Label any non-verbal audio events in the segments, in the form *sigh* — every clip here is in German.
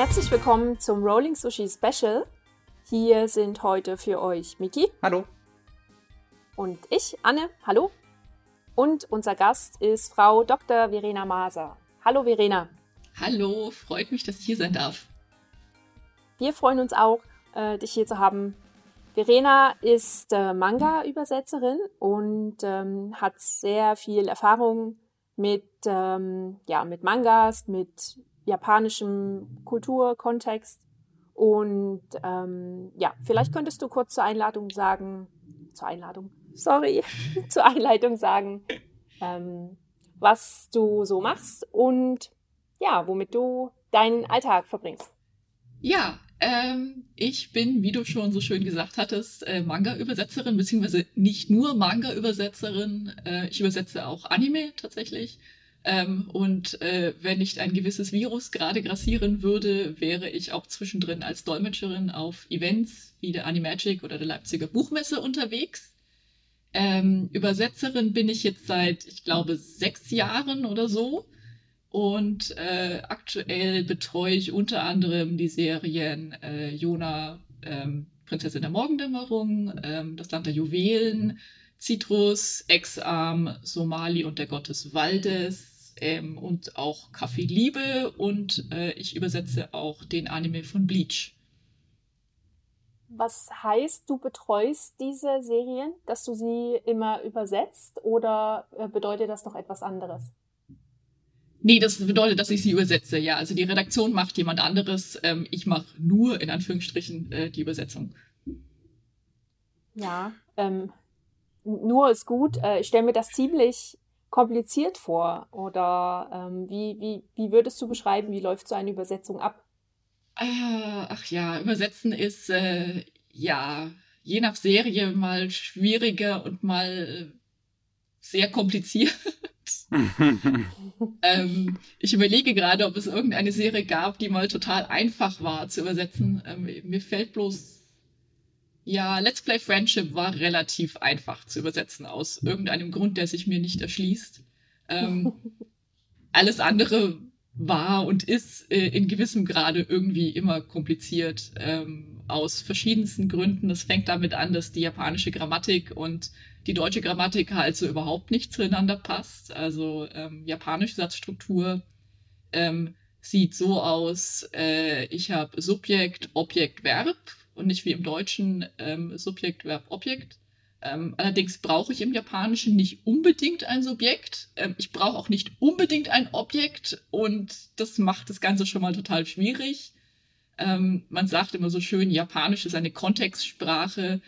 Herzlich willkommen zum Rolling Sushi Special. Hier sind heute für euch Miki. Hallo. Und ich, Anne. Hallo. Und unser Gast ist Frau Dr. Verena Maser. Hallo Verena. Hallo, freut mich, dass ich hier sein darf. Wir freuen uns auch, äh, dich hier zu haben. Verena ist äh, Manga-Übersetzerin und ähm, hat sehr viel Erfahrung mit, ähm, ja, mit Mangas, mit japanischem Kulturkontext. Und ähm, ja, vielleicht könntest du kurz zur Einladung sagen, zur Einladung, sorry, *laughs* zur Einleitung sagen, ähm, was du so machst und ja, womit du deinen Alltag verbringst. Ja, ähm, ich bin, wie du schon so schön gesagt hattest, äh, Manga-Übersetzerin, beziehungsweise nicht nur Manga-Übersetzerin. Äh, ich übersetze auch Anime tatsächlich. Ähm, und äh, wenn nicht ein gewisses Virus gerade grassieren würde, wäre ich auch zwischendrin als Dolmetscherin auf Events wie der Animagic oder der Leipziger Buchmesse unterwegs. Ähm, Übersetzerin bin ich jetzt seit, ich glaube, sechs Jahren oder so. Und äh, aktuell betreue ich unter anderem die Serien äh, Jona, ähm, Prinzessin der Morgendämmerung, ähm, Das Land der Juwelen, Citrus, Exarm, Somali und der Gott des Waldes ähm, und auch Kaffee Liebe und äh, ich übersetze auch den Anime von Bleach. Was heißt, du betreust diese Serien, dass du sie immer übersetzt oder äh, bedeutet das noch etwas anderes? Nee, das bedeutet, dass ich sie übersetze, ja. Also die Redaktion macht jemand anderes. Ähm, ich mache nur in Anführungsstrichen äh, die Übersetzung. Ja, ähm, nur ist gut. Äh, ich stelle mir das ziemlich kompliziert vor. Oder ähm, wie, wie, wie würdest du beschreiben, wie läuft so eine Übersetzung ab? Äh, ach ja, übersetzen ist äh, ja je nach Serie mal schwieriger und mal sehr kompliziert. *laughs* ähm, ich überlege gerade, ob es irgendeine Serie gab, die mal total einfach war zu übersetzen. Ähm, mir fällt bloß, ja, Let's Play Friendship war relativ einfach zu übersetzen, aus irgendeinem Grund, der sich mir nicht erschließt. Ähm, *laughs* alles andere war und ist äh, in gewissem Grade irgendwie immer kompliziert, ähm, aus verschiedensten Gründen. Es fängt damit an, dass die japanische Grammatik und die deutsche Grammatik halt so überhaupt nicht zueinander passt. Also ähm, japanische Satzstruktur ähm, sieht so aus, äh, ich habe Subjekt, Objekt, Verb und nicht wie im Deutschen ähm, Subjekt, Verb, Objekt. Ähm, allerdings brauche ich im Japanischen nicht unbedingt ein Subjekt. Ähm, ich brauche auch nicht unbedingt ein Objekt und das macht das Ganze schon mal total schwierig. Ähm, man sagt immer so schön, Japanisch ist eine Kontextsprache.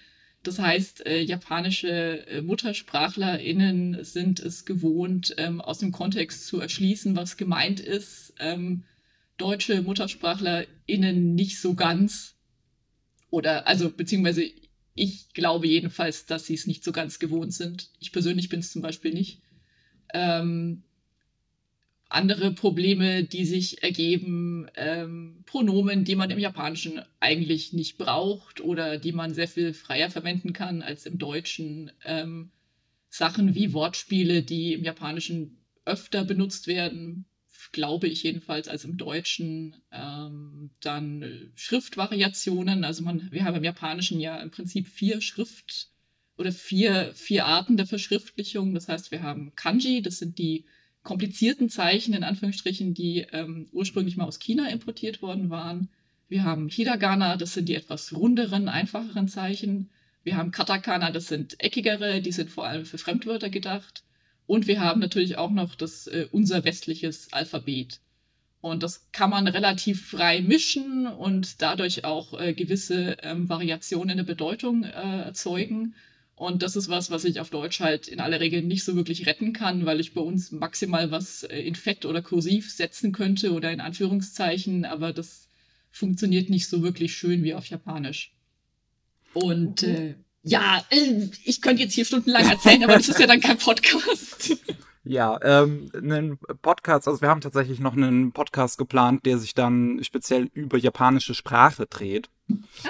Das heißt, äh, japanische äh, MuttersprachlerInnen sind es gewohnt, ähm, aus dem Kontext zu erschließen, was gemeint ist. Ähm, deutsche MuttersprachlerInnen nicht so ganz. Oder, also, beziehungsweise ich glaube jedenfalls, dass sie es nicht so ganz gewohnt sind. Ich persönlich bin es zum Beispiel nicht. Ähm, andere Probleme, die sich ergeben, ähm, Pronomen, die man im Japanischen eigentlich nicht braucht oder die man sehr viel freier verwenden kann als im Deutschen. Ähm, Sachen wie Wortspiele, die im Japanischen öfter benutzt werden, glaube ich jedenfalls, als im Deutschen. Ähm, dann Schriftvariationen, also man, wir haben im Japanischen ja im Prinzip vier Schrift- oder vier, vier Arten der Verschriftlichung. Das heißt, wir haben Kanji, das sind die komplizierten Zeichen, in Anführungsstrichen, die ähm, ursprünglich mal aus China importiert worden waren. Wir haben Hiragana, das sind die etwas runderen, einfacheren Zeichen. Wir haben Katakana, das sind eckigere, die sind vor allem für Fremdwörter gedacht. Und wir haben natürlich auch noch das äh, unser westliches Alphabet. Und das kann man relativ frei mischen und dadurch auch äh, gewisse ähm, Variationen in der Bedeutung äh, erzeugen. Und das ist was, was ich auf Deutsch halt in aller Regel nicht so wirklich retten kann, weil ich bei uns maximal was äh, in Fett oder Kursiv setzen könnte oder in Anführungszeichen, aber das funktioniert nicht so wirklich schön wie auf Japanisch. Und äh, ja, äh, ich könnte jetzt hier stundenlang erzählen, aber das ist ja dann kein Podcast. *laughs* Ja, ähm, einen Podcast, also wir haben tatsächlich noch einen Podcast geplant, der sich dann speziell über japanische Sprache dreht.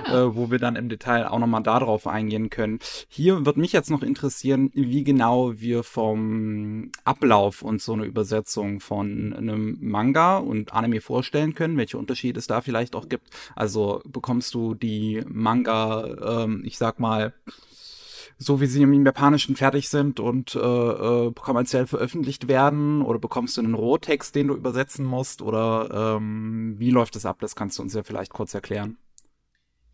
ah. äh, wo wir dann im Detail auch nochmal darauf eingehen können. Hier wird mich jetzt noch interessieren, wie genau wir vom Ablauf und so eine Übersetzung von einem Manga und Anime vorstellen können, welche Unterschiede es da vielleicht auch gibt. Also bekommst du die Manga, ähm, ich sag mal, so wie sie im Japanischen fertig sind und äh, äh, kommerziell veröffentlicht werden? Oder bekommst du einen Rohtext, den du übersetzen musst? Oder ähm, wie läuft das ab? Das kannst du uns ja vielleicht kurz erklären.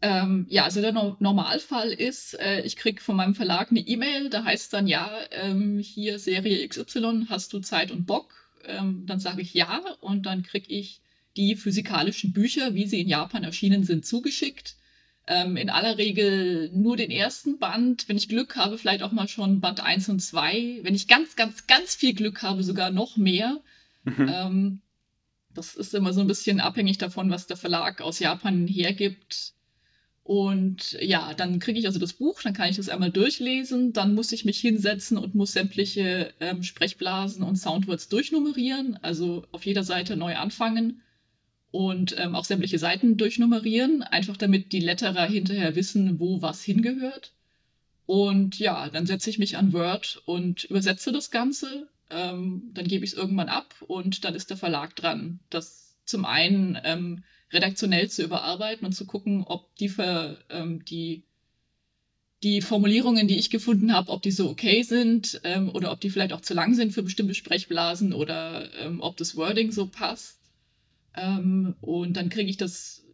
Ähm, ja, also der no Normalfall ist, äh, ich kriege von meinem Verlag eine E-Mail, da heißt dann ja, ähm, hier Serie XY, hast du Zeit und Bock? Ähm, dann sage ich ja und dann kriege ich die physikalischen Bücher, wie sie in Japan erschienen sind, zugeschickt ähm, in aller Regel nur den ersten Band. Wenn ich Glück habe, vielleicht auch mal schon Band 1 und 2. Wenn ich ganz, ganz, ganz viel Glück habe, sogar noch mehr. Mhm. Ähm, das ist immer so ein bisschen abhängig davon, was der Verlag aus Japan hergibt. Und ja, dann kriege ich also das Buch, dann kann ich das einmal durchlesen, dann muss ich mich hinsetzen und muss sämtliche ähm, Sprechblasen und Soundwords durchnummerieren, also auf jeder Seite neu anfangen und ähm, auch sämtliche Seiten durchnummerieren, einfach damit die Letterer hinterher wissen, wo was hingehört. Und ja, dann setze ich mich an Word und übersetze das Ganze. Ähm, dann gebe ich es irgendwann ab und dann ist der Verlag dran, das zum einen ähm, redaktionell zu überarbeiten und zu gucken, ob die, Ver, ähm, die, die Formulierungen, die ich gefunden habe, ob die so okay sind ähm, oder ob die vielleicht auch zu lang sind für bestimmte Sprechblasen oder ähm, ob das Wording so passt. Ähm, und dann kriege ich das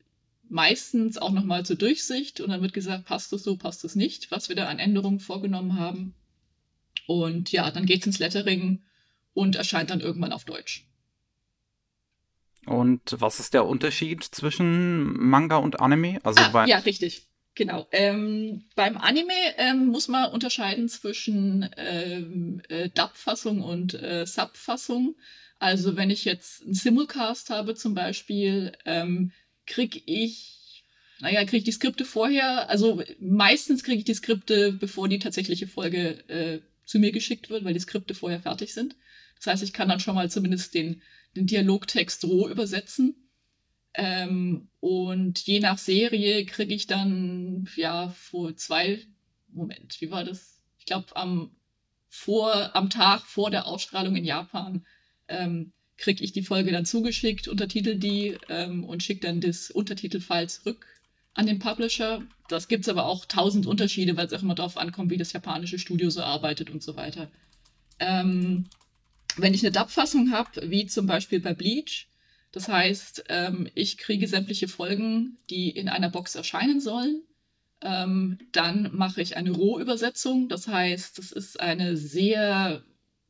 meistens auch nochmal zur Durchsicht und dann wird gesagt, passt das so, passt das nicht, was wir da an Änderungen vorgenommen haben. Und ja, dann geht es ins Lettering und erscheint dann irgendwann auf Deutsch. Und was ist der Unterschied zwischen Manga und Anime? Also ah, bei ja, richtig. Genau. Ähm, beim Anime ähm, muss man unterscheiden zwischen ähm, äh, Dub-Fassung und äh, Sub-Fassung. Also wenn ich jetzt einen Simulcast habe zum Beispiel, ähm, kriege ich, naja, kriege ich die Skripte vorher, also meistens kriege ich die Skripte, bevor die tatsächliche Folge äh, zu mir geschickt wird, weil die Skripte vorher fertig sind. Das heißt, ich kann dann schon mal zumindest den, den Dialogtext roh übersetzen. Ähm, und je nach Serie kriege ich dann, ja, vor zwei, Moment, wie war das? Ich glaube, am, am Tag vor der Ausstrahlung in Japan ähm, kriege ich die Folge dann zugeschickt, untertitel die ähm, und schicke dann das Untertitelfile zurück an den Publisher. Das gibt es aber auch tausend Unterschiede, weil es auch immer darauf ankommt, wie das japanische Studio so arbeitet und so weiter. Ähm, wenn ich eine Dub-Fassung habe, wie zum Beispiel bei Bleach, das heißt, ähm, ich kriege sämtliche Folgen, die in einer Box erscheinen sollen. Ähm, dann mache ich eine Rohübersetzung. Das heißt, das ist eine sehr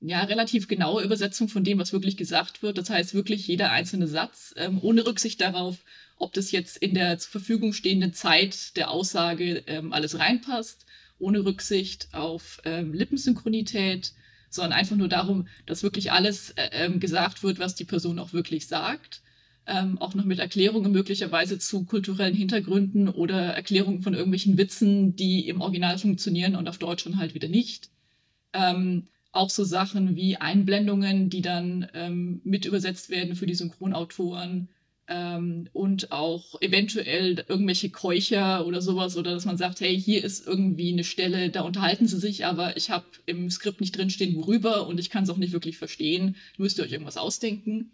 ja, relativ genaue Übersetzung von dem, was wirklich gesagt wird. Das heißt wirklich jeder einzelne Satz, ähm, ohne Rücksicht darauf, ob das jetzt in der zur Verfügung stehenden Zeit der Aussage ähm, alles reinpasst, ohne Rücksicht auf ähm, Lippensynchronität, sondern einfach nur darum, dass wirklich alles äh, ähm, gesagt wird, was die Person auch wirklich sagt. Ähm, auch noch mit Erklärungen möglicherweise zu kulturellen Hintergründen oder Erklärungen von irgendwelchen Witzen, die im Original funktionieren und auf Deutsch dann halt wieder nicht. Ähm, auch so Sachen wie Einblendungen, die dann ähm, mit übersetzt werden für die Synchronautoren ähm, und auch eventuell irgendwelche Keucher oder sowas oder dass man sagt, hey, hier ist irgendwie eine Stelle, da unterhalten sie sich, aber ich habe im Skript nicht drinstehen, worüber und ich kann es auch nicht wirklich verstehen. Müsst ihr euch irgendwas ausdenken.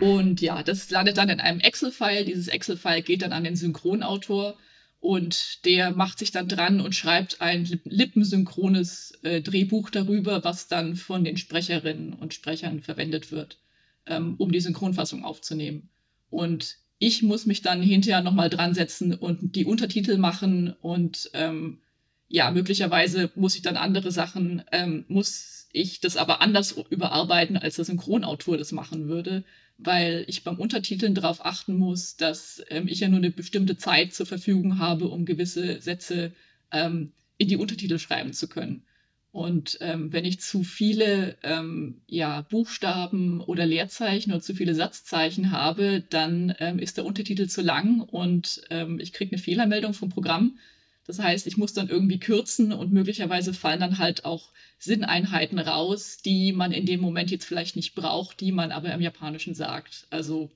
Und ja, das landet dann in einem Excel-File. Dieses Excel-File geht dann an den Synchronautor und der macht sich dann dran und schreibt ein lippensynchrones äh, Drehbuch darüber, was dann von den Sprecherinnen und Sprechern verwendet wird, ähm, um die Synchronfassung aufzunehmen. Und ich muss mich dann hinterher nochmal dran setzen und die Untertitel machen und ähm, ja, möglicherweise muss ich dann andere Sachen, ähm, muss ich das aber anders überarbeiten, als der Synchronautor das machen würde, weil ich beim Untertiteln darauf achten muss, dass ähm, ich ja nur eine bestimmte Zeit zur Verfügung habe, um gewisse Sätze ähm, in die Untertitel schreiben zu können. Und ähm, wenn ich zu viele ähm, ja, Buchstaben oder Leerzeichen oder zu viele Satzzeichen habe, dann ähm, ist der Untertitel zu lang und ähm, ich kriege eine Fehlermeldung vom Programm das heißt, ich muss dann irgendwie kürzen und möglicherweise fallen dann halt auch Sinneinheiten raus, die man in dem Moment jetzt vielleicht nicht braucht, die man aber im Japanischen sagt. Also,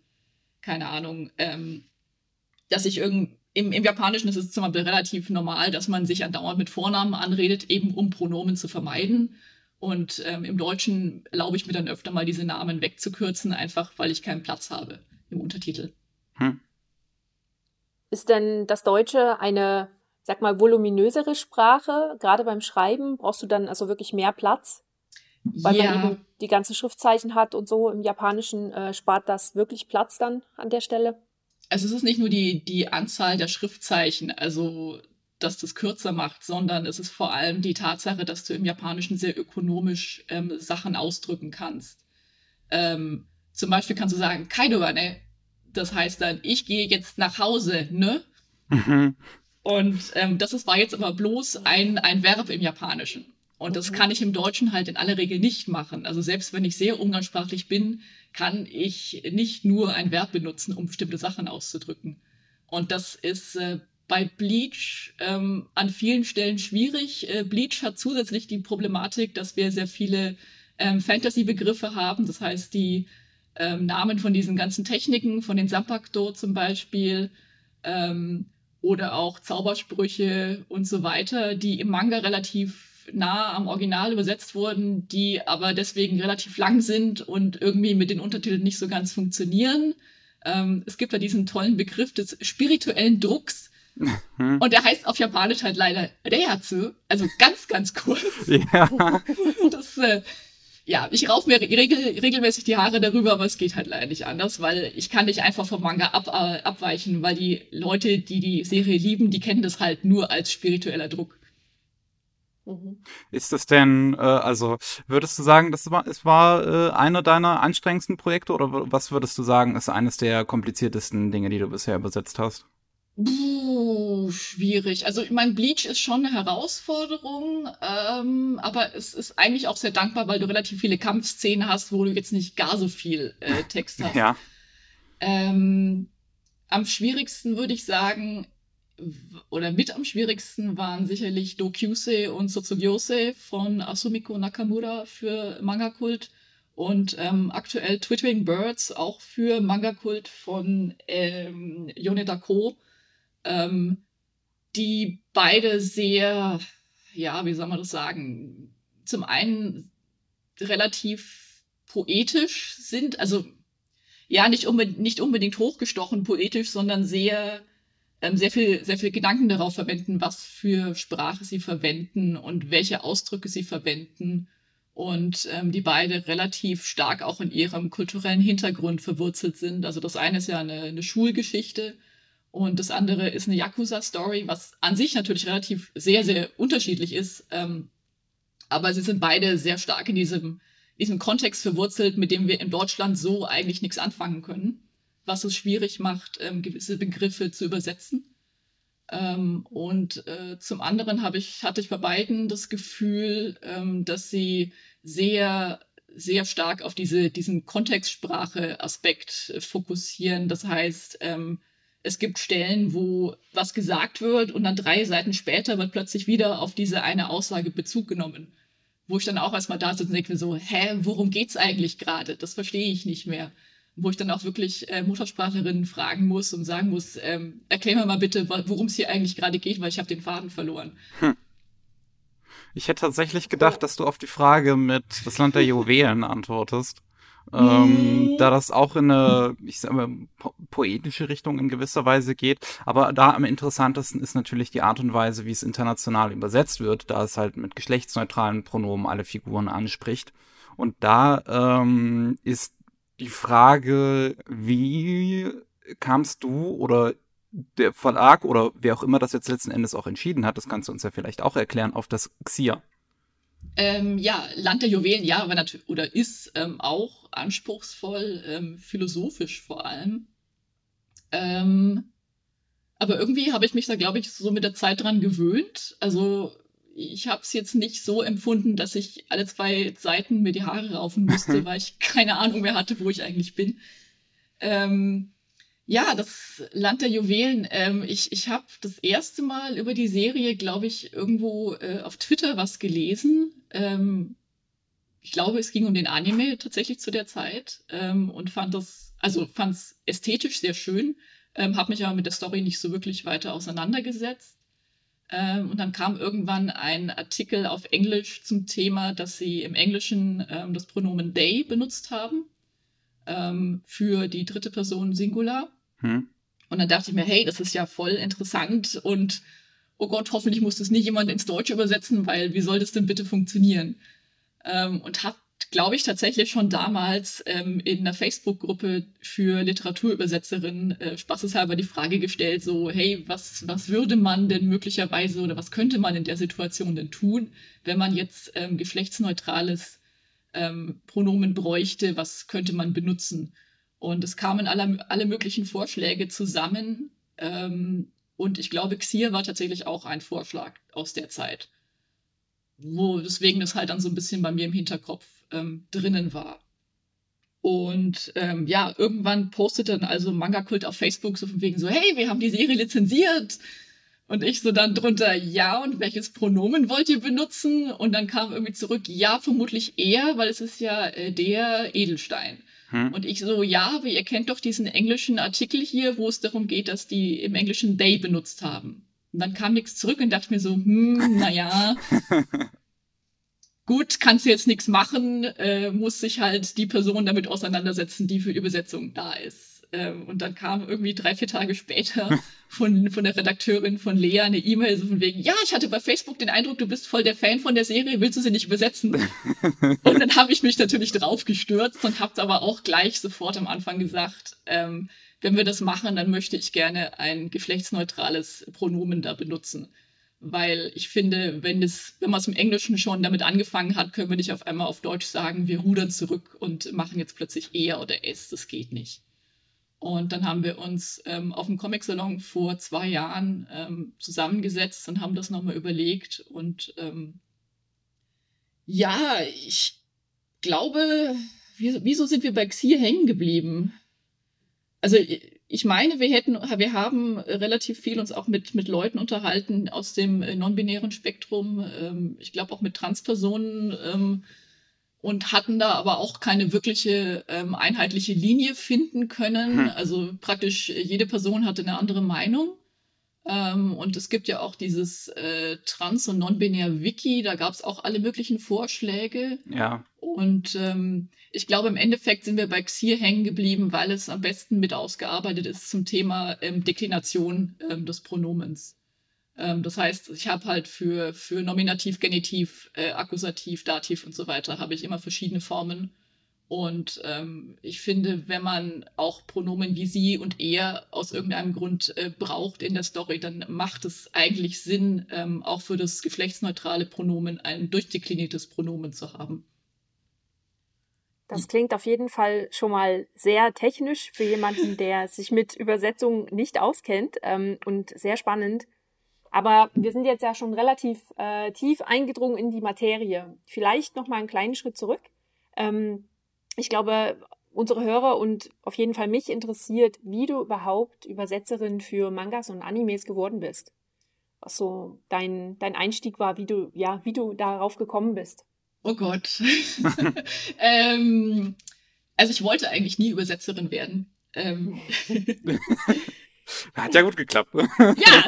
keine Ahnung, ähm, dass ich irgendwie im, im Japanischen ist es zum Beispiel relativ normal, dass man sich andauernd mit Vornamen anredet, eben um Pronomen zu vermeiden. Und ähm, im Deutschen erlaube ich mir dann öfter mal diese Namen wegzukürzen, einfach weil ich keinen Platz habe im Untertitel. Hm. Ist denn das Deutsche eine, sag mal, voluminösere Sprache? Gerade beim Schreiben brauchst du dann also wirklich mehr Platz? Weil ja. man eben die ganzen Schriftzeichen hat und so. Im Japanischen äh, spart das wirklich Platz dann an der Stelle? Also es ist nicht nur die, die Anzahl der Schriftzeichen, also dass das kürzer macht, sondern es ist vor allem die Tatsache, dass du im Japanischen sehr ökonomisch ähm, Sachen ausdrücken kannst. Ähm, zum Beispiel kannst du sagen, Kaidowa, ne? Das heißt dann, ich gehe jetzt nach Hause, ne? Mhm. Und ähm, das ist, war jetzt aber bloß ein, ein Verb im Japanischen. Und das kann ich im Deutschen halt in aller Regel nicht machen. Also selbst wenn ich sehr umgangssprachlich bin, kann ich nicht nur ein Verb benutzen, um bestimmte Sachen auszudrücken. Und das ist äh, bei Bleach ähm, an vielen Stellen schwierig. Äh, Bleach hat zusätzlich die Problematik, dass wir sehr viele ähm, Fantasy-Begriffe haben. Das heißt, die ähm, Namen von diesen ganzen Techniken, von den Sampakdo zum Beispiel, ähm, oder auch Zaubersprüche und so weiter, die im Manga relativ nah am Original übersetzt wurden, die aber deswegen relativ lang sind und irgendwie mit den Untertiteln nicht so ganz funktionieren. Ähm, es gibt da diesen tollen Begriff des spirituellen Drucks. Mhm. Und der heißt auf Japanisch halt leider Reatsu, also ganz, ganz kurz. *laughs* Ja. *laughs* Das, äh, ja, ich raufe mir regel, regelmäßig die Haare darüber, aber es geht halt leider nicht anders, weil ich kann nicht einfach vom Manga ab, äh, abweichen, weil die Leute, die die Serie lieben, die kennen das halt nur als spiritueller Druck. Mhm. Ist das denn, äh, also würdest du sagen, das war, es war äh, einer deiner anstrengendsten Projekte oder was würdest du sagen, ist eines der kompliziertesten Dinge, die du bisher übersetzt hast? Puh, schwierig. Also ich meine, Bleach ist schon eine Herausforderung, ähm, aber es ist eigentlich auch sehr dankbar, weil du relativ viele Kampfszenen hast, wo du jetzt nicht gar so viel äh, Text hast. *laughs* ja. Ähm, am schwierigsten würde ich sagen, oder mit am schwierigsten waren sicherlich Dokyuse und Sotsugyose von Asumiko Nakamura für Manga-Kult und ähm, aktuell Twittering Birds auch für Manga-Kult von ähm, Yoneda Ko, ähm, die beide sehr, ja, wie soll man das sagen, zum einen relativ poetisch sind, also ja, nicht, unbedingt, nicht unbedingt hochgestochen poetisch, sondern sehr ähm, sehr viel, sehr viel Gedanken darauf verwenden, was für Sprache sie verwenden und welche Ausdrücke sie verwenden. Und ähm, die beide relativ stark auch in ihrem kulturellen Hintergrund verwurzelt sind. Also das eine ist ja eine, eine Schulgeschichte und das andere ist eine Yakuza-Story, was an sich natürlich relativ sehr, sehr unterschiedlich ist. Ähm, aber sie sind beide sehr stark in diesem, diesem Kontext verwurzelt, mit dem wir in Deutschland so eigentlich nichts anfangen können was es schwierig macht, ähm, gewisse Begriffe zu übersetzen. Ähm, und äh, zum anderen ich, hatte ich bei beiden das Gefühl, ähm, dass sie sehr, sehr stark auf diese, diesen Kontextsprache-Aspekt äh, fokussieren. Das heißt, ähm, es gibt Stellen, wo was gesagt wird und dann drei Seiten später wird plötzlich wieder auf diese eine Aussage Bezug genommen. Wo ich dann auch erstmal da sitze und denke so, hä, worum geht's eigentlich gerade? Das verstehe ich nicht mehr wo ich dann auch wirklich äh, Muttersprachlerinnen fragen muss und sagen muss, ähm, erklär mir mal bitte, worum es hier eigentlich gerade geht, weil ich habe den Faden verloren. Hm. Ich hätte tatsächlich gedacht, dass du auf die Frage mit das Land der Juwelen *laughs* antwortest. Ähm, da das auch in eine, ich sag mal, po poetische Richtung in gewisser Weise geht. Aber da am interessantesten ist natürlich die Art und Weise, wie es international übersetzt wird, da es halt mit geschlechtsneutralen Pronomen alle Figuren anspricht. Und da ähm, ist die Frage, wie kamst du oder der Verlag oder wer auch immer das jetzt letzten Endes auch entschieden hat, das kannst du uns ja vielleicht auch erklären, auf das Xia. Ähm, ja, Land der Juwelen, ja, aber natürlich, oder ist ähm, auch anspruchsvoll, ähm, philosophisch vor allem. Ähm, aber irgendwie habe ich mich da, glaube ich, so mit der Zeit dran gewöhnt. Also ich habe es jetzt nicht so empfunden, dass ich alle zwei Seiten mir die Haare raufen musste, *laughs* weil ich keine Ahnung mehr hatte, wo ich eigentlich bin. Ähm, ja, das Land der Juwelen. Ähm, ich ich habe das erste Mal über die Serie, glaube ich, irgendwo äh, auf Twitter was gelesen. Ähm, ich glaube, es ging um den Anime tatsächlich zu der Zeit ähm, und fand das, also fand es ästhetisch sehr schön. ähm, habe mich aber mit der Story nicht so wirklich weiter auseinandergesetzt. Ähm, und dann kam irgendwann ein Artikel auf Englisch zum Thema, dass sie im Englischen ähm, das Pronomen they benutzt haben für die dritte Person Singular. Hm. Und dann dachte ich mir, hey, das ist ja voll interessant und oh Gott, hoffentlich muss das nicht jemand ins Deutsche übersetzen, weil wie soll das denn bitte funktionieren? Ähm, und habe glaube ich, tatsächlich schon damals ähm, in einer Facebook-Gruppe für Literaturübersetzerinnen äh, spaßeshalber die Frage gestellt, so, hey, was, was würde man denn möglicherweise oder was könnte man in der Situation denn tun, wenn man jetzt ähm, geschlechtsneutrales ähm, Pronomen bräuchte, was könnte man benutzen? Und es kamen alle, alle möglichen Vorschläge zusammen. Ähm, und ich glaube, Xier war tatsächlich auch ein Vorschlag aus der Zeit. Wo deswegen das halt dann so ein bisschen bei mir im Hinterkopf ähm, drinnen war. Und ähm, ja, irgendwann postete dann also Manga-Kult auf Facebook so von wegen so, hey, wir haben die Serie lizenziert. Und ich so dann drunter, ja, und welches Pronomen wollt ihr benutzen? Und dann kam irgendwie zurück, ja, vermutlich er, weil es ist ja äh, der Edelstein. Hm. Und ich so, ja, aber ihr kennt doch diesen englischen Artikel hier, wo es darum geht, dass die im Englischen they benutzt haben. Und dann kam nichts zurück und dachte mir so, hm, naja, *laughs* gut, kannst du jetzt nichts machen, äh, muss sich halt die Person damit auseinandersetzen, die für die Übersetzung da ist. Ähm, und dann kam irgendwie drei, vier Tage später *laughs* von, von der Redakteurin von Lea eine E-Mail so von wegen, ja, ich hatte bei Facebook den Eindruck, du bist voll der Fan von der Serie, willst du sie nicht übersetzen? *laughs* und dann habe ich mich natürlich drauf gestürzt und habe aber auch gleich sofort am Anfang gesagt, ähm, wenn wir das machen, dann möchte ich gerne ein geschlechtsneutrales Pronomen da benutzen weil ich finde, wenn, das, wenn man es im Englischen schon damit angefangen hat, können wir nicht auf einmal auf Deutsch sagen, wir rudern zurück und machen jetzt plötzlich er oder es. Das geht nicht. Und dann haben wir uns ähm, auf dem Comic-Salon vor zwei Jahren ähm, zusammengesetzt und haben das nochmal überlegt. Und ähm, ja, ich glaube, wieso sind wir bei Xir hängen geblieben? Also ich meine, wir hätten, wir haben relativ viel uns auch mit, mit Leuten unterhalten aus dem äh, non-binären Spektrum, ähm, ich glaube auch mit Transpersonen ähm, und hatten da aber auch keine wirkliche ähm, einheitliche Linie finden können. Hm. Also praktisch jede Person hatte eine andere Meinung. Ähm, und es gibt ja auch dieses äh, Trans- und Non-Binär-Wiki, da gab es auch alle möglichen Vorschläge. Ja. Und ähm, ich glaube, im Endeffekt sind wir bei Xir hängen geblieben, weil es am besten mit ausgearbeitet ist zum Thema ähm, Deklination ähm, des Pronomens. Ähm, das heißt, ich habe halt für, für Nominativ, Genitiv, äh, Akkusativ, Dativ und so weiter, habe ich immer verschiedene Formen. Und ähm, ich finde, wenn man auch Pronomen wie sie und er aus irgendeinem Grund äh, braucht in der Story, dann macht es eigentlich Sinn, ähm, auch für das geschlechtsneutrale Pronomen ein durchdekliniertes Pronomen zu haben. Das klingt auf jeden Fall schon mal sehr technisch für jemanden, der sich mit Übersetzung nicht auskennt ähm, und sehr spannend. Aber wir sind jetzt ja schon relativ äh, tief eingedrungen in die Materie. Vielleicht noch mal einen kleinen Schritt zurück. Ähm, ich glaube, unsere Hörer und auf jeden Fall mich interessiert, wie du überhaupt Übersetzerin für Mangas und Animes geworden bist. Was so dein, dein Einstieg war, wie du, ja, wie du darauf gekommen bist. Oh Gott. *laughs* ähm, also ich wollte eigentlich nie Übersetzerin werden. Ähm. *laughs* *laughs* Hat ja gut geklappt. ja.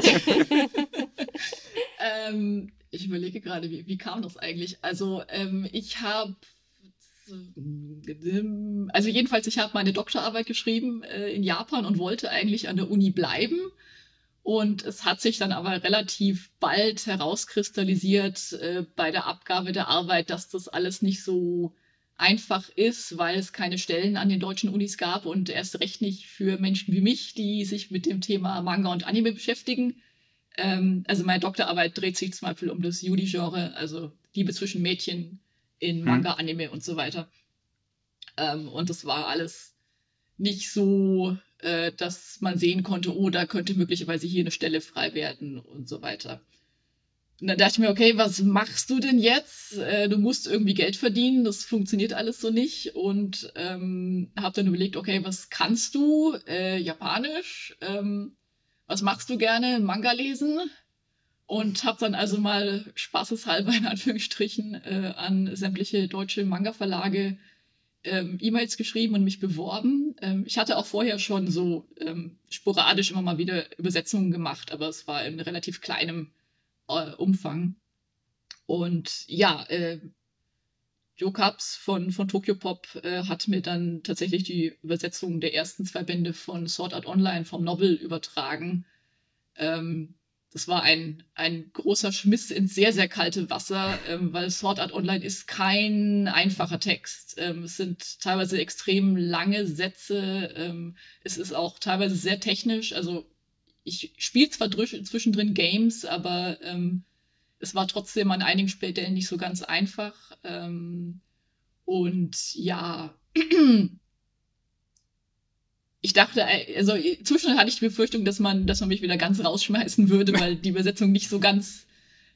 *laughs* ähm, ich überlege gerade, wie, wie kam das eigentlich? Also ähm, ich habe also jedenfalls, ich habe meine Doktorarbeit geschrieben äh, in Japan und wollte eigentlich an der Uni bleiben. Und es hat sich dann aber relativ bald herauskristallisiert äh, bei der Abgabe der Arbeit, dass das alles nicht so einfach ist, weil es keine Stellen an den deutschen Unis gab und erst recht nicht für Menschen wie mich, die sich mit dem Thema Manga und Anime beschäftigen. Ähm, also meine Doktorarbeit dreht sich zum Beispiel um das Yuri-Genre, also Liebe zwischen Mädchen, in hm. Manga, Anime und so weiter. Ähm, und das war alles nicht so, äh, dass man sehen konnte, oh, da könnte möglicherweise hier eine Stelle frei werden und so weiter. Und dann dachte ich mir, okay, was machst du denn jetzt? Äh, du musst irgendwie Geld verdienen, das funktioniert alles so nicht. Und ähm, habe dann überlegt, okay, was kannst du? Äh, Japanisch. Ähm, was machst du gerne? Manga lesen und habe dann also mal spaßeshalber in Anführungsstrichen äh, an sämtliche deutsche Manga-Verlage ähm, E-Mails geschrieben und mich beworben. Ähm, ich hatte auch vorher schon so ähm, sporadisch immer mal wieder Übersetzungen gemacht, aber es war in relativ kleinem äh, Umfang. Und ja, äh, Joe Cups von, von Tokyo Pop äh, hat mir dann tatsächlich die Übersetzung der ersten zwei Bände von Sword Art Online vom Novel übertragen. Ähm, das war ein, ein großer Schmiss ins sehr, sehr kalte Wasser, ähm, weil Sword Art Online ist kein einfacher Text. Ähm, es sind teilweise extrem lange Sätze. Ähm, es ist auch teilweise sehr technisch. Also ich spiele zwar zwischendrin Games, aber ähm, es war trotzdem an einigen Stellen nicht so ganz einfach. Ähm, und ja, *clears throat* ich dachte, also zwischendurch hatte ich die Befürchtung, dass man, dass man mich wieder ganz rausschmeißen würde, weil die Übersetzung nicht so ganz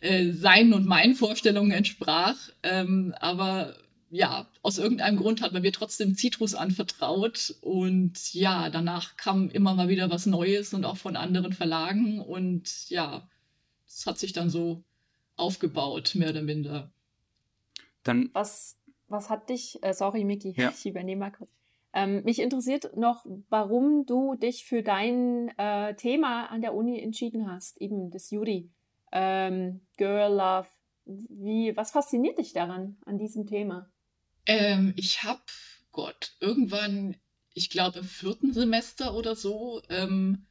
äh, seinen und meinen Vorstellungen entsprach. Ähm, aber ja, aus irgendeinem Grund hat man mir trotzdem Citrus anvertraut und ja, danach kam immer mal wieder was Neues und auch von anderen Verlagen und ja, es hat sich dann so aufgebaut, mehr oder minder. Dann was, was hat dich, äh, sorry Miki, ja. *laughs* ich übernehme mal kurz. Ähm, mich interessiert noch, warum du dich für dein äh, Thema an der Uni entschieden hast, eben das Yuri, ähm, Girl Love. Wie, was fasziniert dich daran, an diesem Thema? Ähm, ich habe, Gott, irgendwann, ich glaube im vierten Semester oder so, ähm,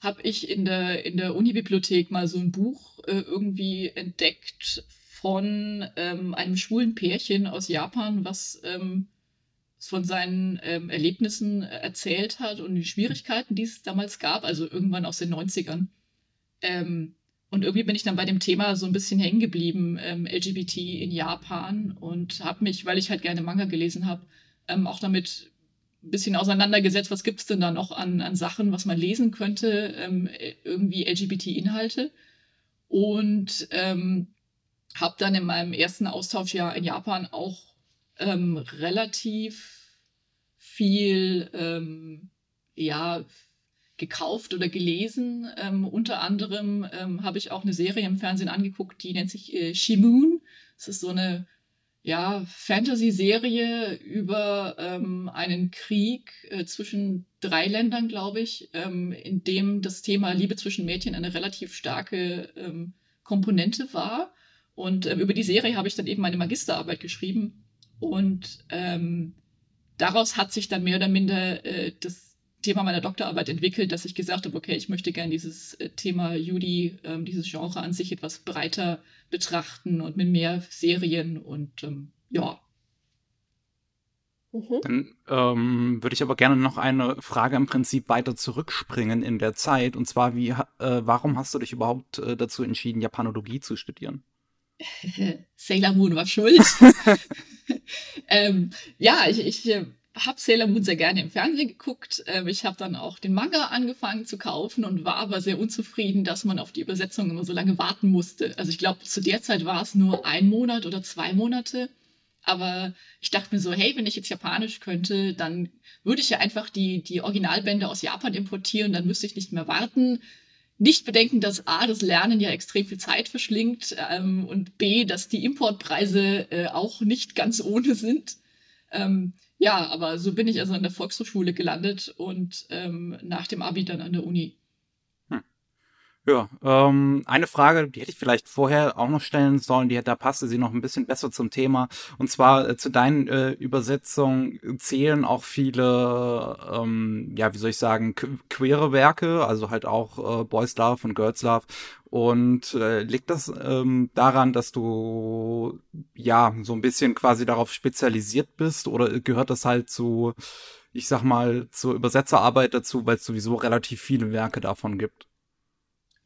habe ich in der, in der Unibibliothek mal so ein Buch äh, irgendwie entdeckt von ähm, einem schwulen Pärchen aus Japan, was ähm, von seinen ähm, Erlebnissen äh, erzählt hat und die Schwierigkeiten, die es damals gab, also irgendwann aus den 90ern. Ähm, und irgendwie bin ich dann bei dem Thema so ein bisschen hängen geblieben, ähm, LGBT in Japan, und habe mich, weil ich halt gerne Manga gelesen habe, ähm, auch damit ein bisschen auseinandergesetzt, was gibt es denn da noch an, an Sachen, was man lesen könnte, ähm, irgendwie LGBT-Inhalte. Und ähm, habe dann in meinem ersten Austauschjahr in Japan auch ähm, relativ viel ähm, ja, gekauft oder gelesen. Ähm, unter anderem ähm, habe ich auch eine Serie im Fernsehen angeguckt, die nennt sich äh, Shimoon. Das ist so eine ja, Fantasy-Serie über ähm, einen Krieg äh, zwischen drei Ländern, glaube ich, ähm, in dem das Thema Liebe zwischen Mädchen eine relativ starke ähm, Komponente war. Und äh, über die Serie habe ich dann eben meine Magisterarbeit geschrieben. Und ähm, daraus hat sich dann mehr oder minder äh, das Thema meiner Doktorarbeit entwickelt, dass ich gesagt habe, okay, ich möchte gerne dieses äh, Thema Judy, ähm, dieses Genre an sich etwas breiter betrachten und mit mehr Serien und ähm, ja. Mhm. Dann ähm, würde ich aber gerne noch eine Frage im Prinzip weiter zurückspringen in der Zeit. Und zwar, wie, äh, warum hast du dich überhaupt äh, dazu entschieden, Japanologie zu studieren? *laughs* Sailor Moon war schuld. *laughs* *laughs* ähm, ja, ich, ich äh, habe Sailor Moon sehr gerne im Fernsehen geguckt. Ähm, ich habe dann auch den Manga angefangen zu kaufen und war aber sehr unzufrieden, dass man auf die Übersetzung immer so lange warten musste. Also ich glaube, zu der Zeit war es nur ein Monat oder zwei Monate. Aber ich dachte mir so, hey, wenn ich jetzt Japanisch könnte, dann würde ich ja einfach die, die Originalbände aus Japan importieren, dann müsste ich nicht mehr warten nicht bedenken, dass A, das Lernen ja extrem viel Zeit verschlingt ähm, und B, dass die Importpreise äh, auch nicht ganz ohne sind. Ähm, ja, aber so bin ich also an der Volkshochschule gelandet und ähm, nach dem Abi dann an der Uni. Ja, ähm, eine Frage, die hätte ich vielleicht vorher auch noch stellen sollen, die da passte sie noch ein bisschen besser zum Thema. Und zwar äh, zu deinen äh, Übersetzungen zählen auch viele, ähm, ja, wie soll ich sagen, queere Werke, also halt auch äh, Boys Love und Girls Love. Und äh, liegt das ähm, daran, dass du ja so ein bisschen quasi darauf spezialisiert bist oder gehört das halt zu, ich sag mal, zur Übersetzerarbeit dazu, weil es sowieso relativ viele Werke davon gibt?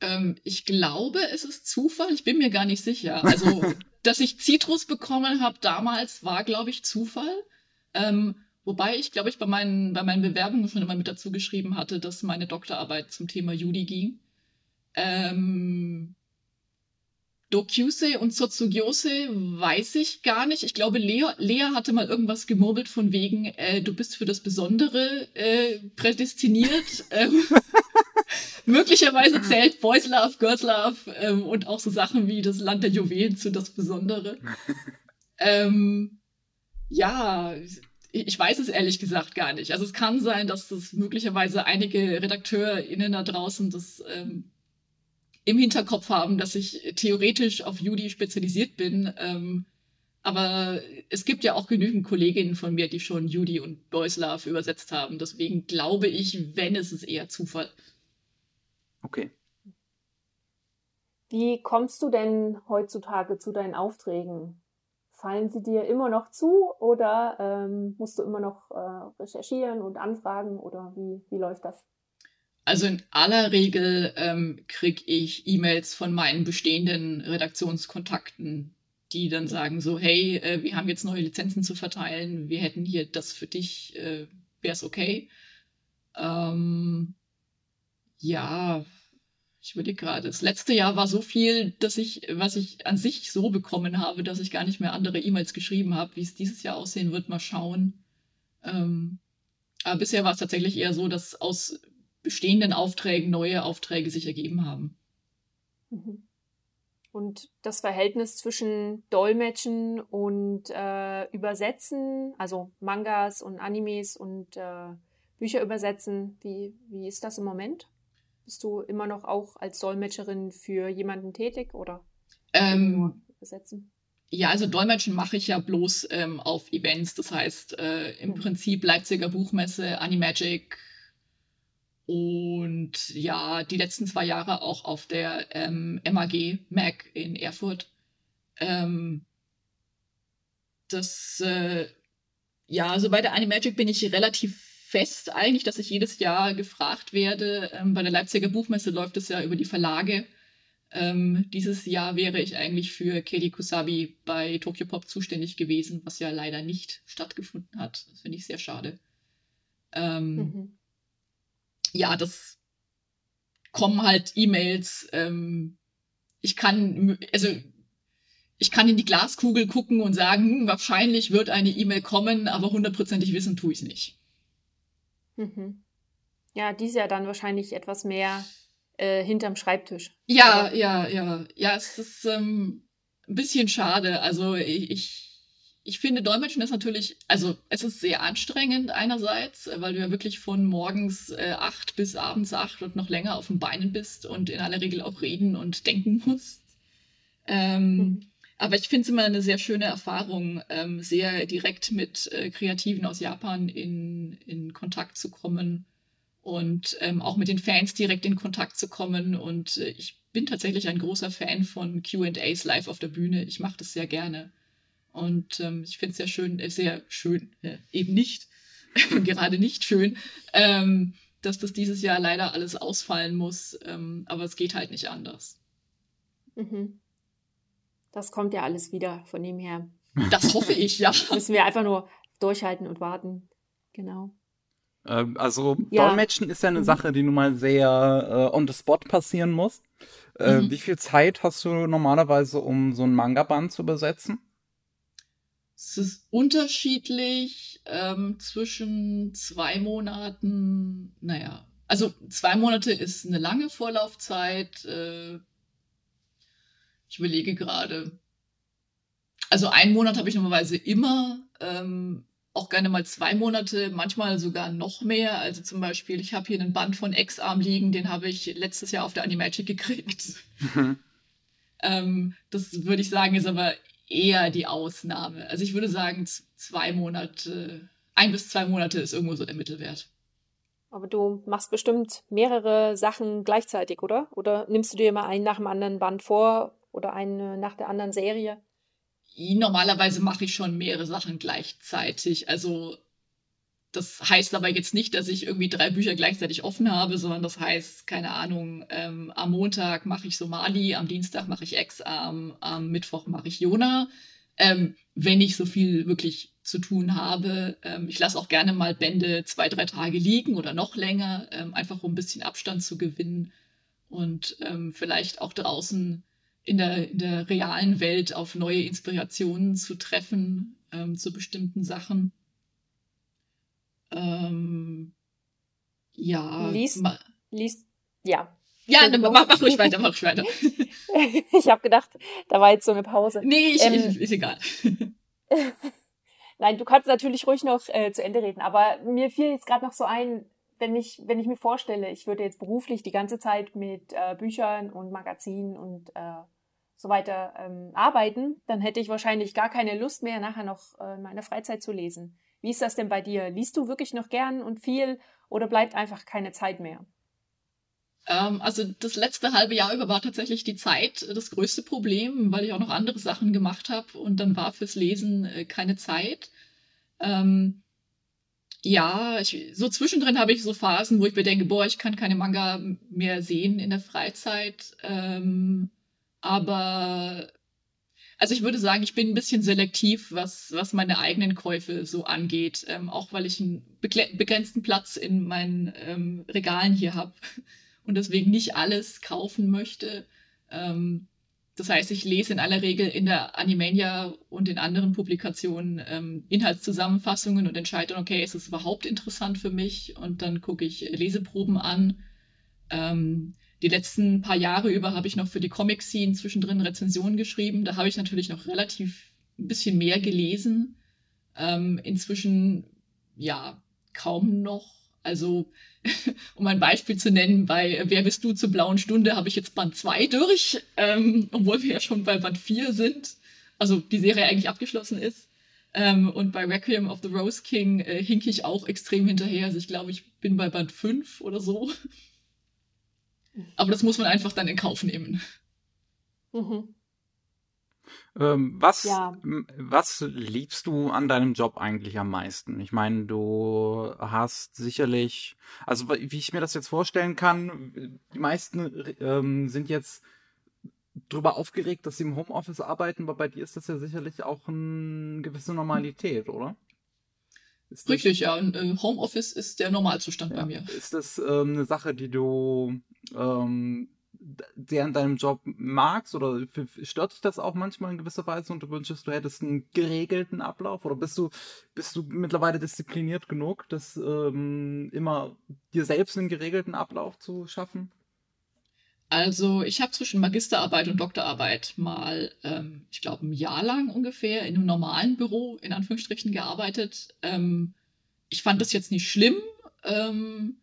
Ähm, ich glaube, es ist Zufall. Ich bin mir gar nicht sicher. Also, *laughs* dass ich Zitrus bekommen habe damals, war, glaube ich, Zufall. Ähm, wobei ich, glaube ich, bei meinen, bei meinen Bewerbungen schon immer mit dazu geschrieben hatte, dass meine Doktorarbeit zum Thema Judy ging. Ähm, Dokyuse und Sotsugyose weiß ich gar nicht. Ich glaube, Lea, Lea hatte mal irgendwas gemurmelt von wegen, äh, du bist für das Besondere äh, prädestiniert. *laughs* ähm, möglicherweise zählt Boys Love, Girls Love ähm, und auch so Sachen wie das Land der Juwelen zu das Besondere. *laughs* ähm, ja, ich weiß es ehrlich gesagt gar nicht. Also es kann sein, dass das möglicherweise einige RedakteurInnen da draußen das ähm, im Hinterkopf haben, dass ich theoretisch auf Judy spezialisiert bin. Ähm, aber es gibt ja auch genügend Kolleginnen von mir, die schon Judy und Boys Love übersetzt haben. Deswegen glaube ich, wenn es ist eher Zufall. Okay. Wie kommst du denn heutzutage zu deinen Aufträgen? Fallen sie dir immer noch zu oder ähm, musst du immer noch äh, recherchieren und anfragen oder wie, wie läuft das? Also in aller Regel ähm, kriege ich E-Mails von meinen bestehenden Redaktionskontakten, die dann sagen so, hey, äh, wir haben jetzt neue Lizenzen zu verteilen, wir hätten hier das für dich, äh, wäre es okay? Ähm, ja, ich überlege gerade, das letzte Jahr war so viel, dass ich, was ich an sich so bekommen habe, dass ich gar nicht mehr andere E-Mails geschrieben habe. Wie es dieses Jahr aussehen wird, mal schauen. Ähm, aber bisher war es tatsächlich eher so, dass aus bestehenden Aufträgen neue Aufträge sich ergeben haben. Mhm. Und das Verhältnis zwischen Dolmetschen und äh, Übersetzen, also Mangas und Animes und äh, Bücher übersetzen, wie, wie ist das im Moment? Bist du immer noch auch als Dolmetscherin für jemanden tätig oder ähm, übersetzen? Ja, also Dolmetschen mache ich ja bloß ähm, auf Events. Das heißt, äh, im mhm. Prinzip Leipziger Buchmesse, Animagic und ja, die letzten zwei Jahre auch auf der ähm, MAG Mac in Erfurt. Ähm, das, äh, ja, also bei der Animagic bin ich relativ fest eigentlich, dass ich jedes Jahr gefragt werde. Ähm, bei der Leipziger Buchmesse läuft es ja über die Verlage. Ähm, dieses Jahr wäre ich eigentlich für Katie Kusabi bei Tokyo Pop zuständig gewesen, was ja leider nicht stattgefunden hat. Das finde ich sehr schade. Ähm, mhm. Ja, das kommen halt E-Mails. Ähm, ich kann, also ich kann in die Glaskugel gucken und sagen, hm, wahrscheinlich wird eine E-Mail kommen, aber hundertprozentig wissen tue ich es nicht. Mhm. Ja, die ist ja dann wahrscheinlich etwas mehr äh, hinterm Schreibtisch. Ja, Oder? ja, ja. Ja, es ist ähm, ein bisschen schade. Also ich, ich finde, Dolmetschen ist natürlich, also es ist sehr anstrengend einerseits, weil du ja wirklich von morgens äh, acht bis abends acht und noch länger auf den Beinen bist und in aller Regel auch reden und denken musst. Ähm, mhm. Aber ich finde es immer eine sehr schöne Erfahrung, ähm, sehr direkt mit äh, Kreativen aus Japan in, in Kontakt zu kommen und ähm, auch mit den Fans direkt in Kontakt zu kommen. Und äh, ich bin tatsächlich ein großer Fan von QAs live auf der Bühne. Ich mache das sehr gerne. Und ähm, ich finde es sehr schön, äh, sehr schön, äh, eben nicht, *laughs* gerade nicht schön, ähm, dass das dieses Jahr leider alles ausfallen muss. Ähm, aber es geht halt nicht anders. Mhm. Das kommt ja alles wieder von dem her. Das hoffe ich, ja. *laughs* Müssen wir einfach nur durchhalten und warten. Genau. Ähm, also ja. Dolmetschen ist ja eine mhm. Sache, die nun mal sehr äh, on the spot passieren muss. Äh, mhm. Wie viel Zeit hast du normalerweise, um so ein Manga-Band zu übersetzen? Es ist unterschiedlich ähm, zwischen zwei Monaten, naja, also zwei Monate ist eine lange Vorlaufzeit, äh, ich überlege gerade. Also einen Monat habe ich normalerweise immer, ähm, auch gerne mal zwei Monate, manchmal sogar noch mehr. Also zum Beispiel, ich habe hier einen Band von X-Arm liegen, den habe ich letztes Jahr auf der Animagic gekriegt. Mhm. *laughs* ähm, das würde ich sagen, ist aber eher die Ausnahme. Also ich würde sagen, zwei Monate, ein bis zwei Monate ist irgendwo so der Mittelwert. Aber du machst bestimmt mehrere Sachen gleichzeitig, oder? Oder nimmst du dir immer einen nach dem anderen Band vor oder eine nach der anderen Serie? Normalerweise mache ich schon mehrere Sachen gleichzeitig. Also das heißt aber jetzt nicht, dass ich irgendwie drei Bücher gleichzeitig offen habe, sondern das heißt, keine Ahnung, ähm, am Montag mache ich Somali, am Dienstag mache ich Ex-Arm, am Mittwoch mache ich Jona. Ähm, wenn ich so viel wirklich zu tun habe. Ähm, ich lasse auch gerne mal Bände zwei, drei Tage liegen oder noch länger, ähm, einfach um ein bisschen Abstand zu gewinnen und ähm, vielleicht auch draußen in der, in der realen Welt auf neue Inspirationen zu treffen ähm, zu bestimmten Sachen. Ähm, ja. Liest, liest, ja. Ja, dann mach, mach ruhig weiter, mach ruhig weiter. *laughs* ich habe gedacht, da war jetzt so eine Pause. Nee, ich, ähm, ist egal. *laughs* Nein, du kannst natürlich ruhig noch äh, zu Ende reden, aber mir fiel jetzt gerade noch so ein, wenn ich, wenn ich mir vorstelle, ich würde jetzt beruflich die ganze Zeit mit äh, Büchern und Magazinen und äh, so weiter ähm, arbeiten, dann hätte ich wahrscheinlich gar keine Lust mehr, nachher noch äh, in meiner Freizeit zu lesen. Wie ist das denn bei dir? Liest du wirklich noch gern und viel oder bleibt einfach keine Zeit mehr? Ähm, also das letzte halbe Jahr über war tatsächlich die Zeit das größte Problem, weil ich auch noch andere Sachen gemacht habe und dann war fürs Lesen äh, keine Zeit. Ähm, ja, ich, so zwischendrin habe ich so Phasen, wo ich mir denke, boah, ich kann keine Manga mehr sehen in der Freizeit. Ähm, aber also ich würde sagen, ich bin ein bisschen selektiv, was, was meine eigenen Käufe so angeht, ähm, auch weil ich einen begrenzten Platz in meinen ähm, Regalen hier habe *laughs* und deswegen nicht alles kaufen möchte. Ähm, das heißt, ich lese in aller Regel in der Animania und in anderen Publikationen ähm, Inhaltszusammenfassungen und entscheide dann, okay, ist es überhaupt interessant für mich? Und dann gucke ich Leseproben an. Ähm, die letzten paar Jahre über habe ich noch für die Comic-Scene zwischendrin Rezensionen geschrieben. Da habe ich natürlich noch relativ ein bisschen mehr gelesen. Ähm, inzwischen, ja, kaum noch. Also, *laughs* um ein Beispiel zu nennen, bei Wer bist du zur blauen Stunde habe ich jetzt Band 2 durch, ähm, obwohl wir ja schon bei Band 4 sind. Also die Serie eigentlich abgeschlossen ist. Ähm, und bei Requiem of the Rose King äh, hink ich auch extrem hinterher. Also ich glaube, ich bin bei Band 5 oder so. Aber das muss man einfach dann in Kauf nehmen. Mhm. Ähm, was, ja. was liebst du an deinem Job eigentlich am meisten? Ich meine, du hast sicherlich, also wie ich mir das jetzt vorstellen kann, die meisten ähm, sind jetzt drüber aufgeregt, dass sie im Homeoffice arbeiten, aber bei dir ist das ja sicherlich auch eine gewisse Normalität, oder? Ist Richtig, das, ja. Und, äh, Homeoffice ist der Normalzustand ja, bei mir. Ist das ähm, eine Sache, die du ähm, sehr in deinem Job magst oder stört dich das auch manchmal in gewisser Weise und du wünschst, du hättest einen geregelten Ablauf oder bist du, bist du mittlerweile diszipliniert genug, das ähm, immer dir selbst einen geregelten Ablauf zu schaffen? Also ich habe zwischen Magisterarbeit und Doktorarbeit mal, ähm, ich glaube, ein Jahr lang ungefähr in einem normalen Büro in Anführungsstrichen gearbeitet. Ähm, ich fand das jetzt nicht schlimm. Ähm,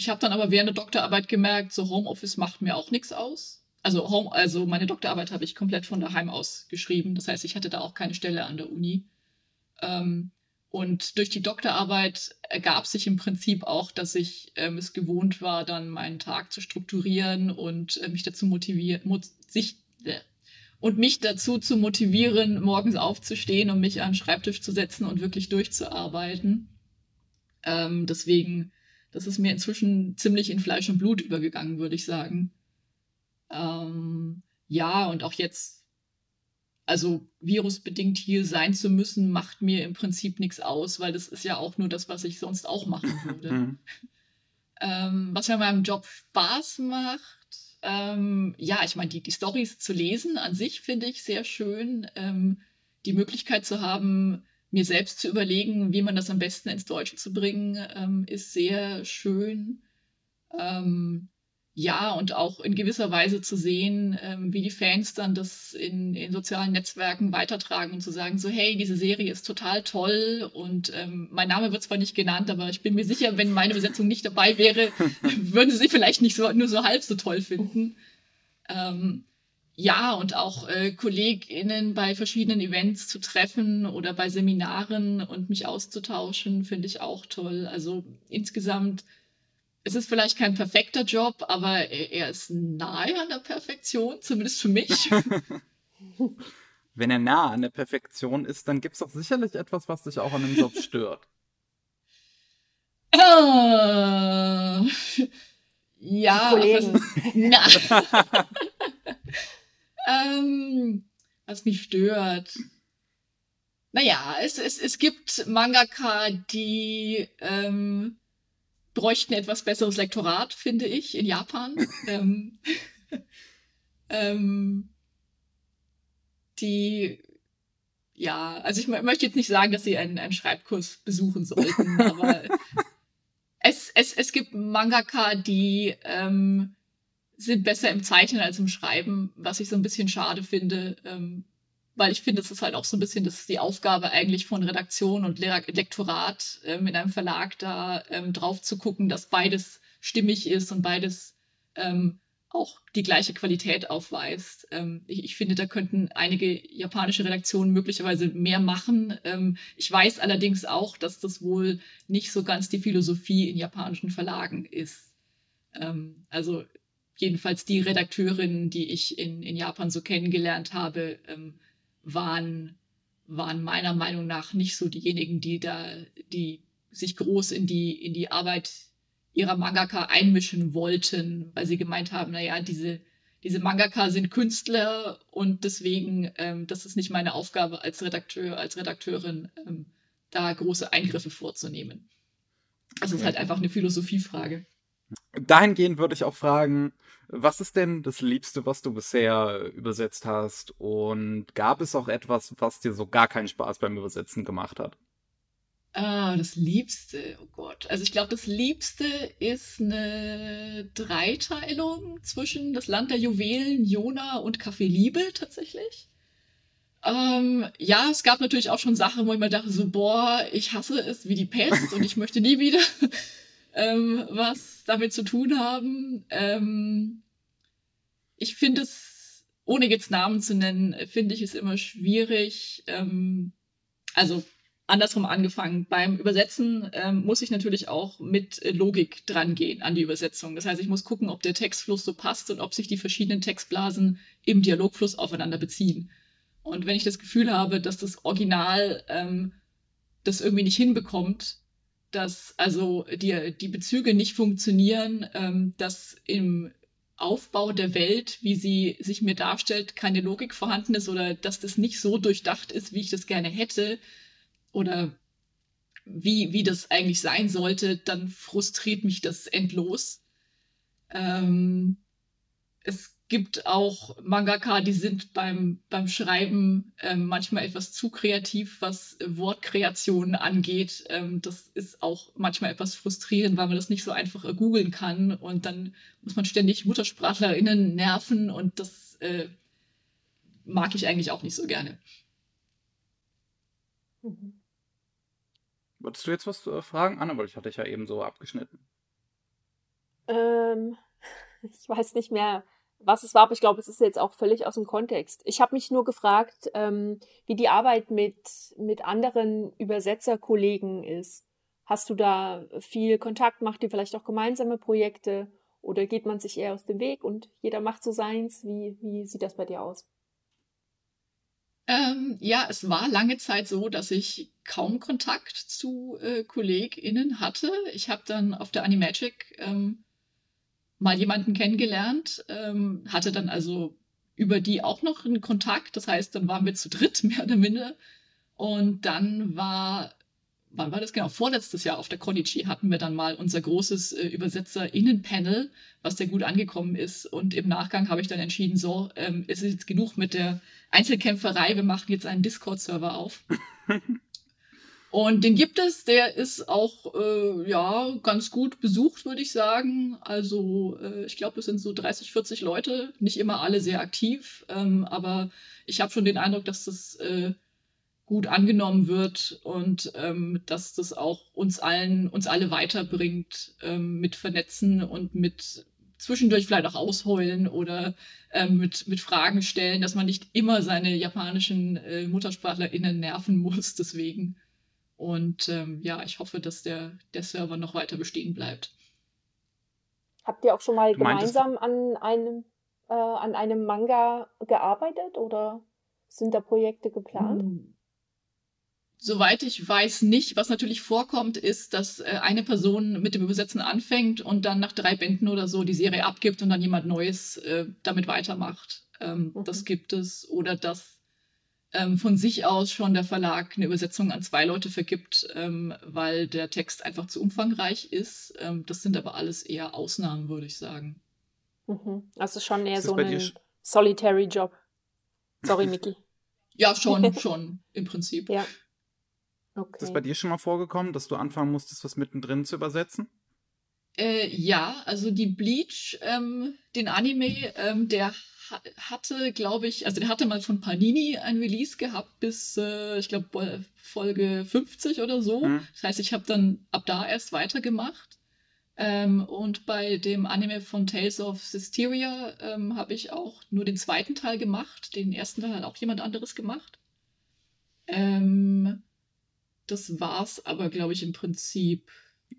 ich habe dann aber während der Doktorarbeit gemerkt, so Homeoffice macht mir auch nichts aus. Also, Home, also meine Doktorarbeit habe ich komplett von daheim aus geschrieben. Das heißt, ich hatte da auch keine Stelle an der Uni. Ähm, und durch die Doktorarbeit ergab sich im Prinzip auch, dass ich ähm, es gewohnt war, dann meinen Tag zu strukturieren und äh, mich dazu motivieren, mo sich äh, und mich dazu zu motivieren, morgens aufzustehen und mich an den Schreibtisch zu setzen und wirklich durchzuarbeiten. Ähm, deswegen, das ist mir inzwischen ziemlich in Fleisch und Blut übergegangen, würde ich sagen. Ähm, ja, und auch jetzt also virusbedingt hier sein zu müssen, macht mir im Prinzip nichts aus, weil das ist ja auch nur das, was ich sonst auch machen *laughs* würde. Mhm. ähm, was mir an meinem Job Spaß macht, ähm, ja, ich meine, die, die Stories zu lesen an sich finde ich sehr schön. Ähm, die Möglichkeit zu haben, mir selbst zu überlegen, wie man das am besten ins Deutsche zu bringen, ähm, ist sehr schön. Ähm, ja, und auch in gewisser Weise zu sehen, ähm, wie die Fans dann das in, in sozialen Netzwerken weitertragen und zu sagen, so, hey, diese Serie ist total toll und ähm, mein Name wird zwar nicht genannt, aber ich bin mir sicher, wenn meine Besetzung nicht dabei wäre, *laughs* würden sie vielleicht nicht so, nur so halb so toll finden. Ähm, ja, und auch äh, KollegInnen bei verschiedenen Events zu treffen oder bei Seminaren und mich auszutauschen, finde ich auch toll. Also insgesamt es ist vielleicht kein perfekter Job, aber er ist nahe an der Perfektion, zumindest für mich. *laughs* *laughs* Wenn er nah an der Perfektion ist, dann gibt es doch sicherlich etwas, was dich auch an dem Job stört. Uh, *laughs* ja, Kollegen. Na, ähm, was mich stört. Naja, es, es, es gibt Mangaka, die ähm, bräuchten etwas besseres Lektorat, finde ich, in Japan. *laughs* ähm, *laughs* ähm, die, ja, also ich möchte jetzt nicht sagen, dass sie einen, einen Schreibkurs besuchen sollten, *laughs* aber es, es, es gibt Mangaka, die ähm, sind besser im Zeichnen als im Schreiben, was ich so ein bisschen schade finde, ähm, weil ich finde, es ist halt auch so ein bisschen, das ist die Aufgabe eigentlich von Redaktion und Lektorat ähm, in einem Verlag da ähm, drauf zu gucken, dass beides stimmig ist und beides ähm, auch die gleiche Qualität aufweist. Ähm, ich, ich, finde, da könnten einige japanische Redaktionen möglicherweise mehr machen. Ähm, ich weiß allerdings auch, dass das wohl nicht so ganz die Philosophie in japanischen Verlagen ist. Also jedenfalls die Redakteurinnen, die ich in, in Japan so kennengelernt habe, ähm, waren, waren meiner Meinung nach nicht so diejenigen, die da, die sich groß in die, in die Arbeit ihrer Mangaka einmischen wollten, weil sie gemeint haben, naja, diese, diese Mangaka sind Künstler und deswegen, ähm, das ist nicht meine Aufgabe als Redakteur, als Redakteurin, ähm, da große Eingriffe vorzunehmen. Das okay. ist halt einfach eine Philosophiefrage. Dahingehend würde ich auch fragen, was ist denn das Liebste, was du bisher übersetzt hast? Und gab es auch etwas, was dir so gar keinen Spaß beim Übersetzen gemacht hat? Ah, das Liebste, oh Gott. Also ich glaube, das Liebste ist eine Dreiteilung zwischen das Land der Juwelen, Jona und Café Liebe tatsächlich. Ähm, ja, es gab natürlich auch schon Sachen, wo ich mir dachte, so, boah, ich hasse es wie die Pest und ich möchte nie wieder ähm, was damit zu tun haben. Ähm, ich finde es, ohne jetzt Namen zu nennen, finde ich es immer schwierig. Ähm, also andersrum angefangen. Beim Übersetzen ähm, muss ich natürlich auch mit Logik dran gehen an die Übersetzung. Das heißt, ich muss gucken, ob der Textfluss so passt und ob sich die verschiedenen Textblasen im Dialogfluss aufeinander beziehen. Und wenn ich das Gefühl habe, dass das Original ähm, das irgendwie nicht hinbekommt, dass also die, die Bezüge nicht funktionieren, ähm, dass im Aufbau der Welt, wie sie sich mir darstellt, keine Logik vorhanden ist oder dass das nicht so durchdacht ist, wie ich das gerne hätte, oder wie, wie das eigentlich sein sollte, dann frustriert mich das endlos. Ähm, es gibt auch Mangaka, die sind beim, beim Schreiben ähm, manchmal etwas zu kreativ, was Wortkreationen angeht. Ähm, das ist auch manchmal etwas frustrierend, weil man das nicht so einfach googeln kann und dann muss man ständig MuttersprachlerInnen nerven und das äh, mag ich eigentlich auch nicht so gerne. Mhm. Wolltest du jetzt was äh, fragen, Anne? Weil ich hatte dich ja eben so abgeschnitten. Ähm, *laughs* ich weiß nicht mehr, was es war, aber ich glaube, es ist jetzt auch völlig aus dem Kontext. Ich habe mich nur gefragt, ähm, wie die Arbeit mit, mit anderen Übersetzerkollegen ist. Hast du da viel Kontakt? Macht ihr vielleicht auch gemeinsame Projekte? Oder geht man sich eher aus dem Weg und jeder macht so seins? Wie, wie sieht das bei dir aus? Ähm, ja, es war lange Zeit so, dass ich kaum Kontakt zu äh, KollegInnen hatte. Ich habe dann auf der Animagic ähm, mal jemanden kennengelernt, ähm, hatte dann also über die auch noch einen Kontakt. Das heißt, dann waren wir zu dritt, *laughs* mehr oder minder. Und dann war, wann war das genau? Vorletztes Jahr auf der Konichi hatten wir dann mal unser großes äh, UbersetzerInnen-Panel, was sehr gut angekommen ist. Und im Nachgang habe ich dann entschieden, so, ähm, es ist jetzt genug mit der Einzelkämpferei, wir machen jetzt einen Discord-Server auf. *laughs* Und den gibt es, der ist auch äh, ja ganz gut besucht, würde ich sagen. Also äh, ich glaube, es sind so 30, 40 Leute, nicht immer alle sehr aktiv, ähm, aber ich habe schon den Eindruck, dass das äh, gut angenommen wird und ähm, dass das auch uns allen, uns alle weiterbringt ähm, mit Vernetzen und mit zwischendurch vielleicht auch ausheulen oder ähm, mit, mit Fragen stellen, dass man nicht immer seine japanischen äh, MuttersprachlerInnen nerven muss, *laughs* deswegen. Und ähm, ja, ich hoffe, dass der, der Server noch weiter bestehen bleibt. Habt ihr auch schon mal gemeinsam an einem, äh, an einem Manga gearbeitet oder sind da Projekte geplant? Hm. Soweit ich weiß nicht. Was natürlich vorkommt, ist, dass äh, eine Person mit dem Übersetzen anfängt und dann nach drei Bänden oder so die Serie abgibt und dann jemand Neues äh, damit weitermacht. Ähm, mhm. Das gibt es. Oder dass ähm, von sich aus schon der Verlag eine Übersetzung an zwei Leute vergibt, ähm, weil der Text einfach zu umfangreich ist. Ähm, das sind aber alles eher Ausnahmen, würde ich sagen. Mhm. Also schon eher so ein Solitary Job. Sorry, *laughs* Miki. ja, schon, *laughs* schon, im Prinzip. Ja. Okay. Ist das bei dir schon mal vorgekommen, dass du anfangen musstest, was mittendrin zu übersetzen? Äh, ja, also die Bleach, ähm, den Anime, ähm, der hatte, glaube ich, also der hatte mal von Panini ein Release gehabt bis, äh, ich glaube, Folge 50 oder so. Mhm. Das heißt, ich habe dann ab da erst weitergemacht. Ähm, und bei dem Anime von Tales of Systeria ähm, habe ich auch nur den zweiten Teil gemacht. Den ersten Teil hat auch jemand anderes gemacht. Ähm, das war's aber, glaube ich, im Prinzip.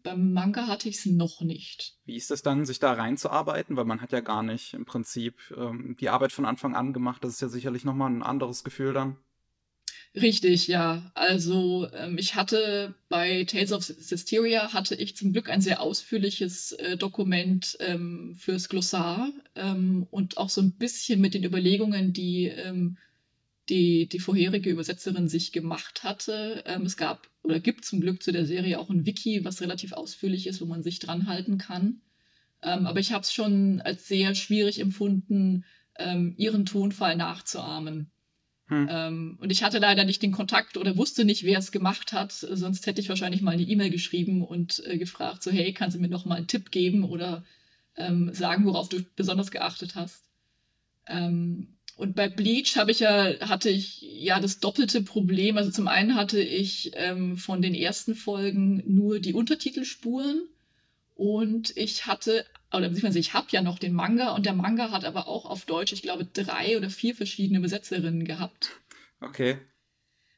Beim Manga hatte ich es noch nicht. Wie ist es dann, sich da reinzuarbeiten? Weil man hat ja gar nicht im Prinzip ähm, die Arbeit von Anfang an gemacht. Das ist ja sicherlich nochmal ein anderes Gefühl dann. Richtig, ja. Also ähm, ich hatte bei Tales of Systeria hatte ich zum Glück ein sehr ausführliches äh, Dokument ähm, fürs Glossar ähm, und auch so ein bisschen mit den Überlegungen, die ähm, die, die vorherige Übersetzerin sich gemacht hatte. Ähm, es gab oder gibt zum Glück zu der Serie auch ein Wiki, was relativ ausführlich ist, wo man sich dran halten kann. Ähm, aber ich habe es schon als sehr schwierig empfunden, ihren Tonfall nachzuahmen. Hm. Ähm, und ich hatte leider nicht den Kontakt oder wusste nicht, wer es gemacht hat. Sonst hätte ich wahrscheinlich mal eine E-Mail geschrieben und äh, gefragt, so hey, kannst du mir noch mal einen Tipp geben oder ähm, sagen, worauf du besonders geachtet hast. Ähm, und bei Bleach habe ich ja, hatte ich ja das doppelte Problem. Also zum einen hatte ich ähm, von den ersten Folgen nur die Untertitelspuren und ich hatte oder beziehungsweise ich habe ja noch den Manga und der Manga hat aber auch auf Deutsch, ich glaube, drei oder vier verschiedene Übersetzerinnen gehabt. Okay.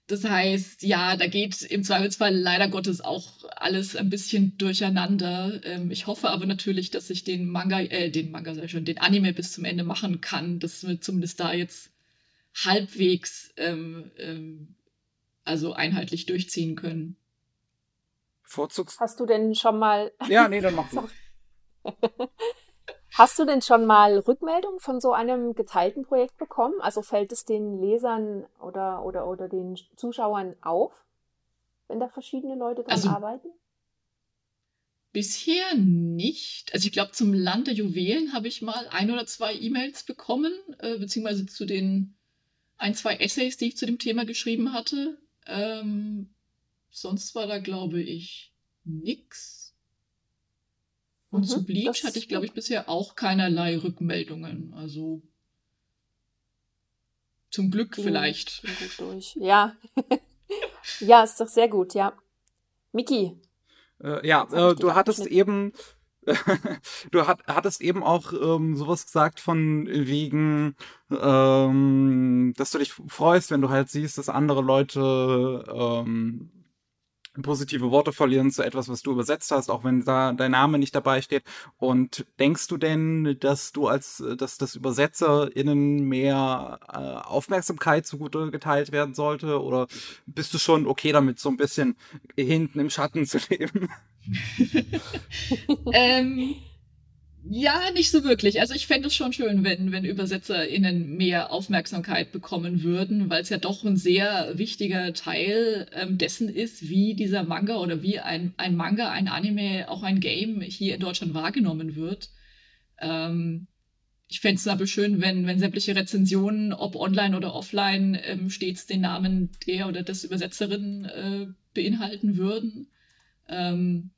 Das heißt, ja, da geht im Zweifelsfall leider Gottes auch alles ein bisschen durcheinander. Ähm, ich hoffe aber natürlich, dass ich den Manga, äh, den Manga sei schon, den Anime bis zum Ende machen kann, dass wir zumindest da jetzt halbwegs ähm, ähm, also einheitlich durchziehen können. Vorzugs. Hast du denn schon mal. Ja, nee, dann mach du. *laughs* Hast du denn schon mal Rückmeldung von so einem geteilten Projekt bekommen? Also fällt es den Lesern oder, oder, oder den Zuschauern auf, wenn da verschiedene Leute dran also, arbeiten? Bisher nicht. Also ich glaube, zum Land der Juwelen habe ich mal ein oder zwei E-Mails bekommen, äh, beziehungsweise zu den ein, zwei Essays, die ich zu dem Thema geschrieben hatte. Ähm, sonst war da, glaube ich, nichts. Und mhm, zu Bleach hatte ich, glaube ich, bisher auch keinerlei Rückmeldungen. Also zum Glück ging, vielleicht. Ging gut durch. Ja. *laughs* ja, ist doch sehr gut, ja. Miki. Äh, ja, äh, du hattest eben *laughs* du hat, hattest eben auch ähm, sowas gesagt von wegen, ähm, dass du dich freust, wenn du halt siehst, dass andere Leute ähm, positive Worte verlieren zu etwas, was du übersetzt hast, auch wenn da dein Name nicht dabei steht. Und denkst du denn, dass du als, dass das ÜbersetzerInnen mehr äh, Aufmerksamkeit zugute geteilt werden sollte? Oder bist du schon okay damit, so ein bisschen hinten im Schatten zu leben? *laughs* *laughs* ähm, ja, nicht so wirklich. Also ich fände es schon schön, wenn, wenn ÜbersetzerInnen mehr Aufmerksamkeit bekommen würden, weil es ja doch ein sehr wichtiger Teil ähm, dessen ist, wie dieser Manga oder wie ein, ein Manga, ein Anime, auch ein Game hier in Deutschland wahrgenommen wird. Ähm, ich fände es aber schön, wenn, wenn sämtliche Rezensionen, ob online oder offline, ähm, stets den Namen der oder des Übersetzerin äh, beinhalten würden. Ähm,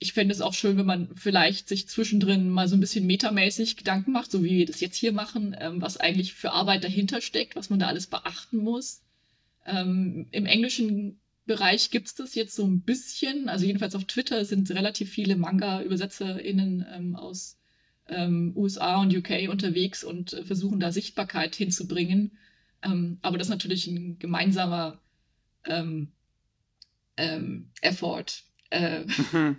ich fände es auch schön, wenn man vielleicht sich zwischendrin mal so ein bisschen metamäßig Gedanken macht, so wie wir das jetzt hier machen, ähm, was eigentlich für Arbeit dahinter steckt, was man da alles beachten muss. Ähm, Im englischen Bereich gibt es das jetzt so ein bisschen, also jedenfalls auf Twitter sind relativ viele Manga-ÜbersetzerInnen ähm, aus ähm, USA und UK unterwegs und äh, versuchen da Sichtbarkeit hinzubringen. Ähm, aber das ist natürlich ein gemeinsamer ähm, Effort. Äh, mhm.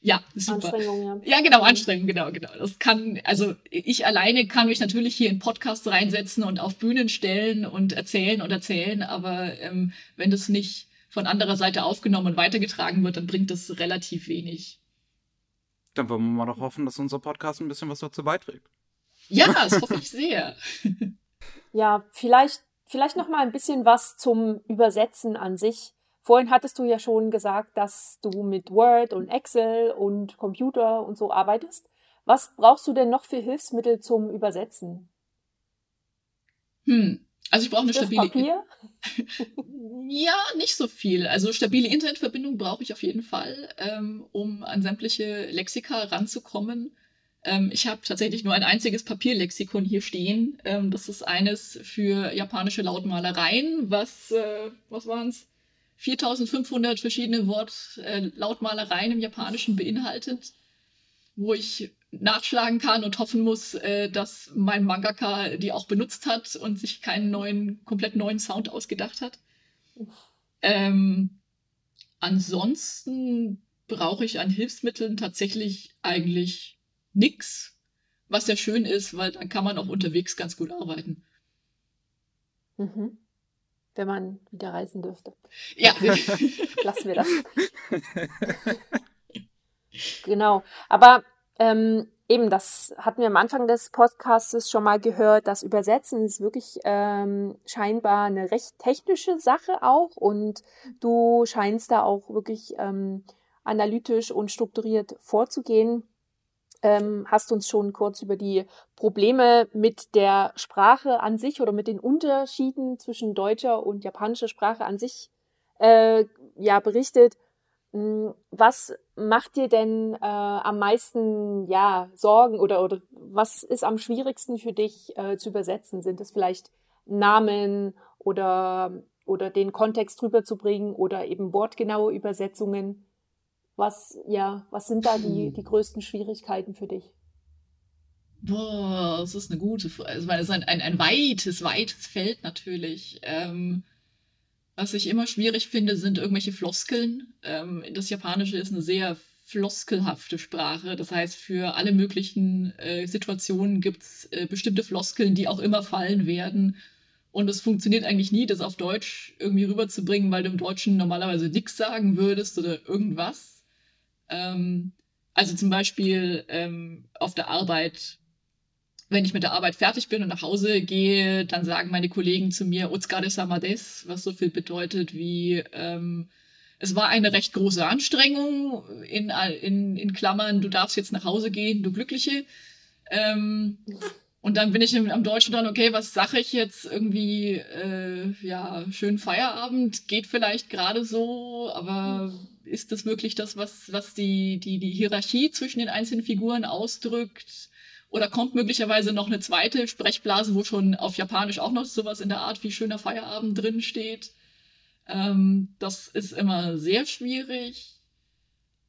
Ja, super. Anstrengung, ja. Ja, genau, Anstrengung, genau, genau. Das kann, also ich alleine kann mich natürlich hier in Podcasts reinsetzen und auf Bühnen stellen und erzählen und erzählen, aber ähm, wenn das nicht von anderer Seite aufgenommen und weitergetragen wird, dann bringt das relativ wenig. Dann wollen wir mal doch hoffen, dass unser Podcast ein bisschen was dazu beiträgt. Ja, *laughs* das hoffe ich sehr. ja, vielleicht, vielleicht noch mal ein bisschen was zum Übersetzen an sich. Vorhin hattest du ja schon gesagt, dass du mit Word und Excel und Computer und so arbeitest. Was brauchst du denn noch für Hilfsmittel zum Übersetzen? Hm. Also ich brauche eine stabile. Papier? *laughs* ja, nicht so viel. Also stabile Internetverbindung brauche ich auf jeden Fall, ähm, um an sämtliche Lexika ranzukommen. Ähm, ich habe tatsächlich nur ein einziges Papierlexikon hier stehen. Ähm, das ist eines für japanische Lautmalereien, was, äh, was waren es? 4500 verschiedene Wort äh, im Japanischen beinhaltet, wo ich nachschlagen kann und hoffen muss, äh, dass mein Mangaka die auch benutzt hat und sich keinen neuen, komplett neuen Sound ausgedacht hat. Ähm, ansonsten brauche ich an Hilfsmitteln tatsächlich eigentlich nichts, was ja schön ist, weil dann kann man auch unterwegs ganz gut arbeiten. Mhm. Wenn man wieder reisen dürfte. Ja. *laughs* Lassen wir das. *laughs* genau. Aber ähm, eben, das hatten wir am Anfang des Podcasts schon mal gehört. Das Übersetzen ist wirklich ähm, scheinbar eine recht technische Sache auch. Und du scheinst da auch wirklich ähm, analytisch und strukturiert vorzugehen ähm, hast uns schon kurz über die Probleme mit der Sprache an sich oder mit den Unterschieden zwischen deutscher und japanischer Sprache an sich äh, ja berichtet. Hm, was macht dir denn äh, am meisten ja Sorgen oder oder was ist am schwierigsten für dich äh, zu übersetzen? Sind es vielleicht Namen oder oder den Kontext rüberzubringen oder eben wortgenaue Übersetzungen? Was, ja, was sind da die, die größten Schwierigkeiten für dich? Boah, das ist eine gute Frage. Also, weil es ist ein, ein, ein weites, weites Feld natürlich. Ähm, was ich immer schwierig finde, sind irgendwelche Floskeln. Ähm, das Japanische ist eine sehr floskelhafte Sprache. Das heißt, für alle möglichen äh, Situationen gibt es äh, bestimmte Floskeln, die auch immer fallen werden. Und es funktioniert eigentlich nie, das auf Deutsch irgendwie rüberzubringen, weil du im Deutschen normalerweise nichts sagen würdest oder irgendwas. Ähm, also zum Beispiel ähm, auf der Arbeit, wenn ich mit der Arbeit fertig bin und nach Hause gehe, dann sagen meine Kollegen zu mir Otsukare Samades, was so viel bedeutet wie ähm, es war eine recht große Anstrengung, in, in, in Klammern, du darfst jetzt nach Hause gehen, du Glückliche. Ähm, und dann bin ich am Deutschen dann, okay, was sage ich jetzt irgendwie, äh, ja, schönen Feierabend, geht vielleicht gerade so, aber ist das wirklich das, was, was die, die, die Hierarchie zwischen den einzelnen Figuren ausdrückt? Oder kommt möglicherweise noch eine zweite Sprechblase, wo schon auf Japanisch auch noch sowas in der Art wie schöner Feierabend drin steht? Ähm, das ist immer sehr schwierig.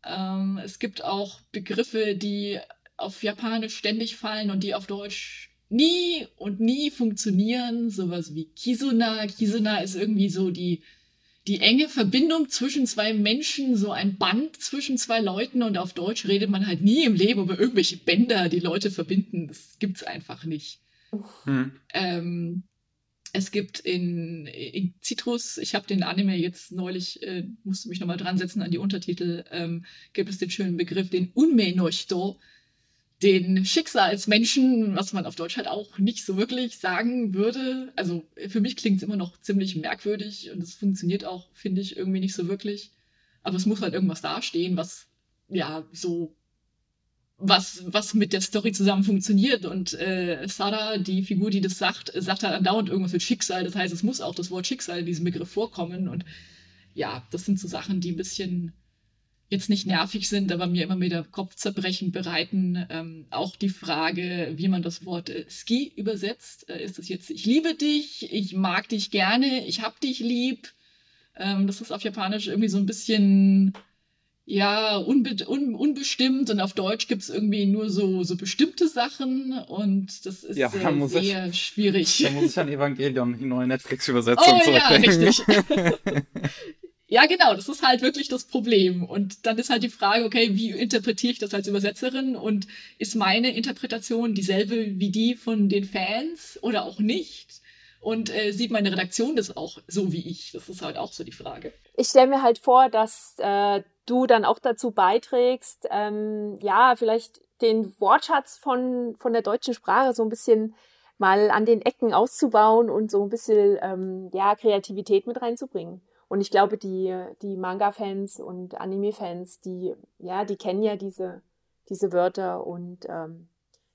Ähm, es gibt auch Begriffe, die auf Japanisch ständig fallen und die auf Deutsch nie und nie funktionieren. Sowas wie Kizuna. Kizuna ist irgendwie so die die enge Verbindung zwischen zwei Menschen, so ein Band zwischen zwei Leuten und auf Deutsch redet man halt nie im Leben über irgendwelche Bänder, die Leute verbinden. Das gibt's einfach nicht. Hm. Ähm, es gibt in, in Citrus, ich habe den Anime jetzt neulich, äh, musste mich nochmal dran setzen an die Untertitel, ähm, gibt es den schönen Begriff, den Unme Nochto den Schicksalsmenschen, was man auf Deutsch halt auch nicht so wirklich sagen würde. Also für mich klingt es immer noch ziemlich merkwürdig und es funktioniert auch, finde ich, irgendwie nicht so wirklich. Aber es muss halt irgendwas dastehen, was ja so was, was mit der Story zusammen funktioniert. Und äh, Sarah, die Figur, die das sagt, sagt halt andauernd irgendwas mit Schicksal. Das heißt, es muss auch das Wort Schicksal in diesem Begriff vorkommen. Und ja, das sind so Sachen, die ein bisschen jetzt nicht nervig sind, aber mir immer wieder Kopfzerbrechen bereiten. Ähm, auch die Frage, wie man das Wort äh, Ski übersetzt. Äh, ist es jetzt ich liebe dich, ich mag dich gerne, ich hab dich lieb? Ähm, das ist auf Japanisch irgendwie so ein bisschen ja, unbe un unbestimmt und auf Deutsch gibt es irgendwie nur so, so bestimmte Sachen und das ist ja, sehr, sehr ich, schwierig. Da muss ich an Evangelion, die neue Netflix-Übersetzung oh, Ja, richtig. *laughs* *laughs* Ja, genau, das ist halt wirklich das Problem. Und dann ist halt die Frage, okay, wie interpretiere ich das als Übersetzerin? Und ist meine Interpretation dieselbe wie die von den Fans oder auch nicht? Und äh, sieht meine Redaktion das auch so wie ich? Das ist halt auch so die Frage. Ich stelle mir halt vor, dass äh, du dann auch dazu beiträgst, ähm, ja, vielleicht den Wortschatz von, von der deutschen Sprache so ein bisschen mal an den Ecken auszubauen und so ein bisschen ähm, ja, Kreativität mit reinzubringen. Und ich glaube, die, die Manga-Fans und Anime-Fans, die, ja, die kennen ja diese, diese Wörter und ähm,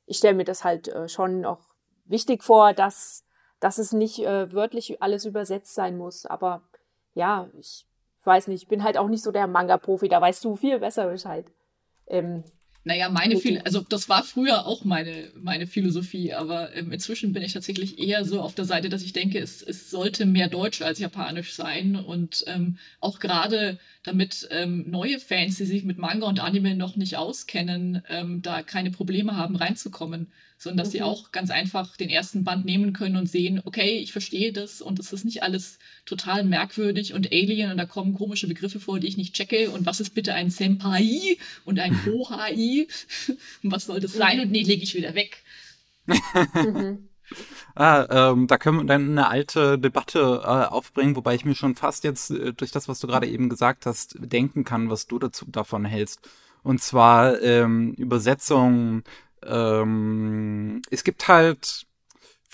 ich stelle mir das halt äh, schon auch wichtig vor, dass, dass es nicht äh, wörtlich alles übersetzt sein muss. Aber ja, ich weiß nicht, ich bin halt auch nicht so der Manga-Profi, da weißt du viel besser Bescheid. Ähm, Naja, meine okay. also das war früher auch meine, meine Philosophie, aber ähm, inzwischen bin ich tatsächlich eher so auf der Seite, dass ich denke, es, es sollte mehr Deutsch als Japanisch sein und ähm, auch gerade damit ähm, neue Fans, die sich mit Manga und Anime noch nicht auskennen, ähm, da keine Probleme haben reinzukommen sondern dass mhm. sie auch ganz einfach den ersten Band nehmen können und sehen, okay, ich verstehe das und es ist nicht alles total merkwürdig und Alien und da kommen komische Begriffe vor, die ich nicht checke und was ist bitte ein Senpai und ein *laughs* Hohai und was soll das sein und nee, lege ich wieder weg. mhm. *laughs* Ah, ähm, da können wir dann eine alte Debatte äh, aufbringen, wobei ich mir schon fast jetzt äh, durch das, was du gerade eben gesagt hast, denken kann, was du dazu davon hältst. Und zwar ähm, Übersetzung ähm, es gibt halt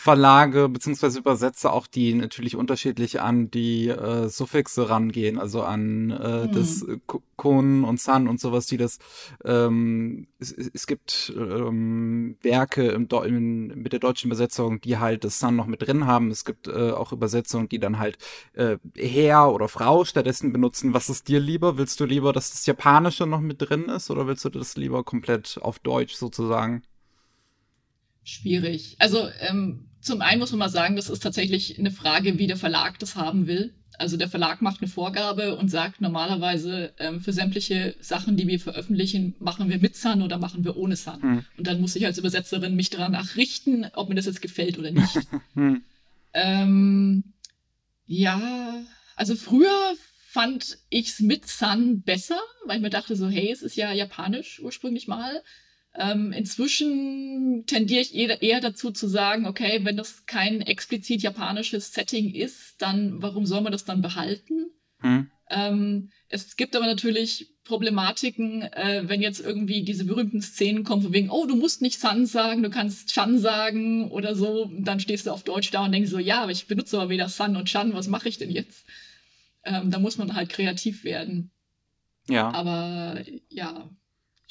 Verlage beziehungsweise Übersetzer auch, die natürlich unterschiedlich an die äh, Suffixe rangehen, also an äh, hm. das Kun und San und sowas, die das ähm, es, es gibt ähm, Werke im in, mit der deutschen Übersetzung, die halt das San noch mit drin haben. Es gibt äh, auch Übersetzungen, die dann halt äh, Herr oder Frau stattdessen benutzen. Was ist dir lieber? Willst du lieber, dass das Japanische noch mit drin ist oder willst du das lieber komplett auf Deutsch sozusagen? Schwierig. Also ähm, zum einen muss man mal sagen, das ist tatsächlich eine Frage, wie der Verlag das haben will. Also der Verlag macht eine Vorgabe und sagt normalerweise ähm, für sämtliche Sachen, die wir veröffentlichen, machen wir mit Sun oder machen wir ohne Sun. Hm. Und dann muss ich als Übersetzerin mich danach richten, ob mir das jetzt gefällt oder nicht. *laughs* hm. ähm, ja, also früher fand ich es mit Sun besser, weil ich mir dachte so, hey, es ist ja japanisch ursprünglich mal. Ähm, inzwischen tendiere ich eher, eher, dazu zu sagen, okay, wenn das kein explizit japanisches Setting ist, dann warum soll man das dann behalten? Hm. Ähm, es gibt aber natürlich Problematiken, äh, wenn jetzt irgendwie diese berühmten Szenen kommen, von wegen, oh, du musst nicht Sun sagen, du kannst Chan sagen oder so, dann stehst du auf Deutsch da und denkst so, ja, aber ich benutze aber weder Sun und Chan, was mache ich denn jetzt? Ähm, da muss man halt kreativ werden. Ja. Aber ja,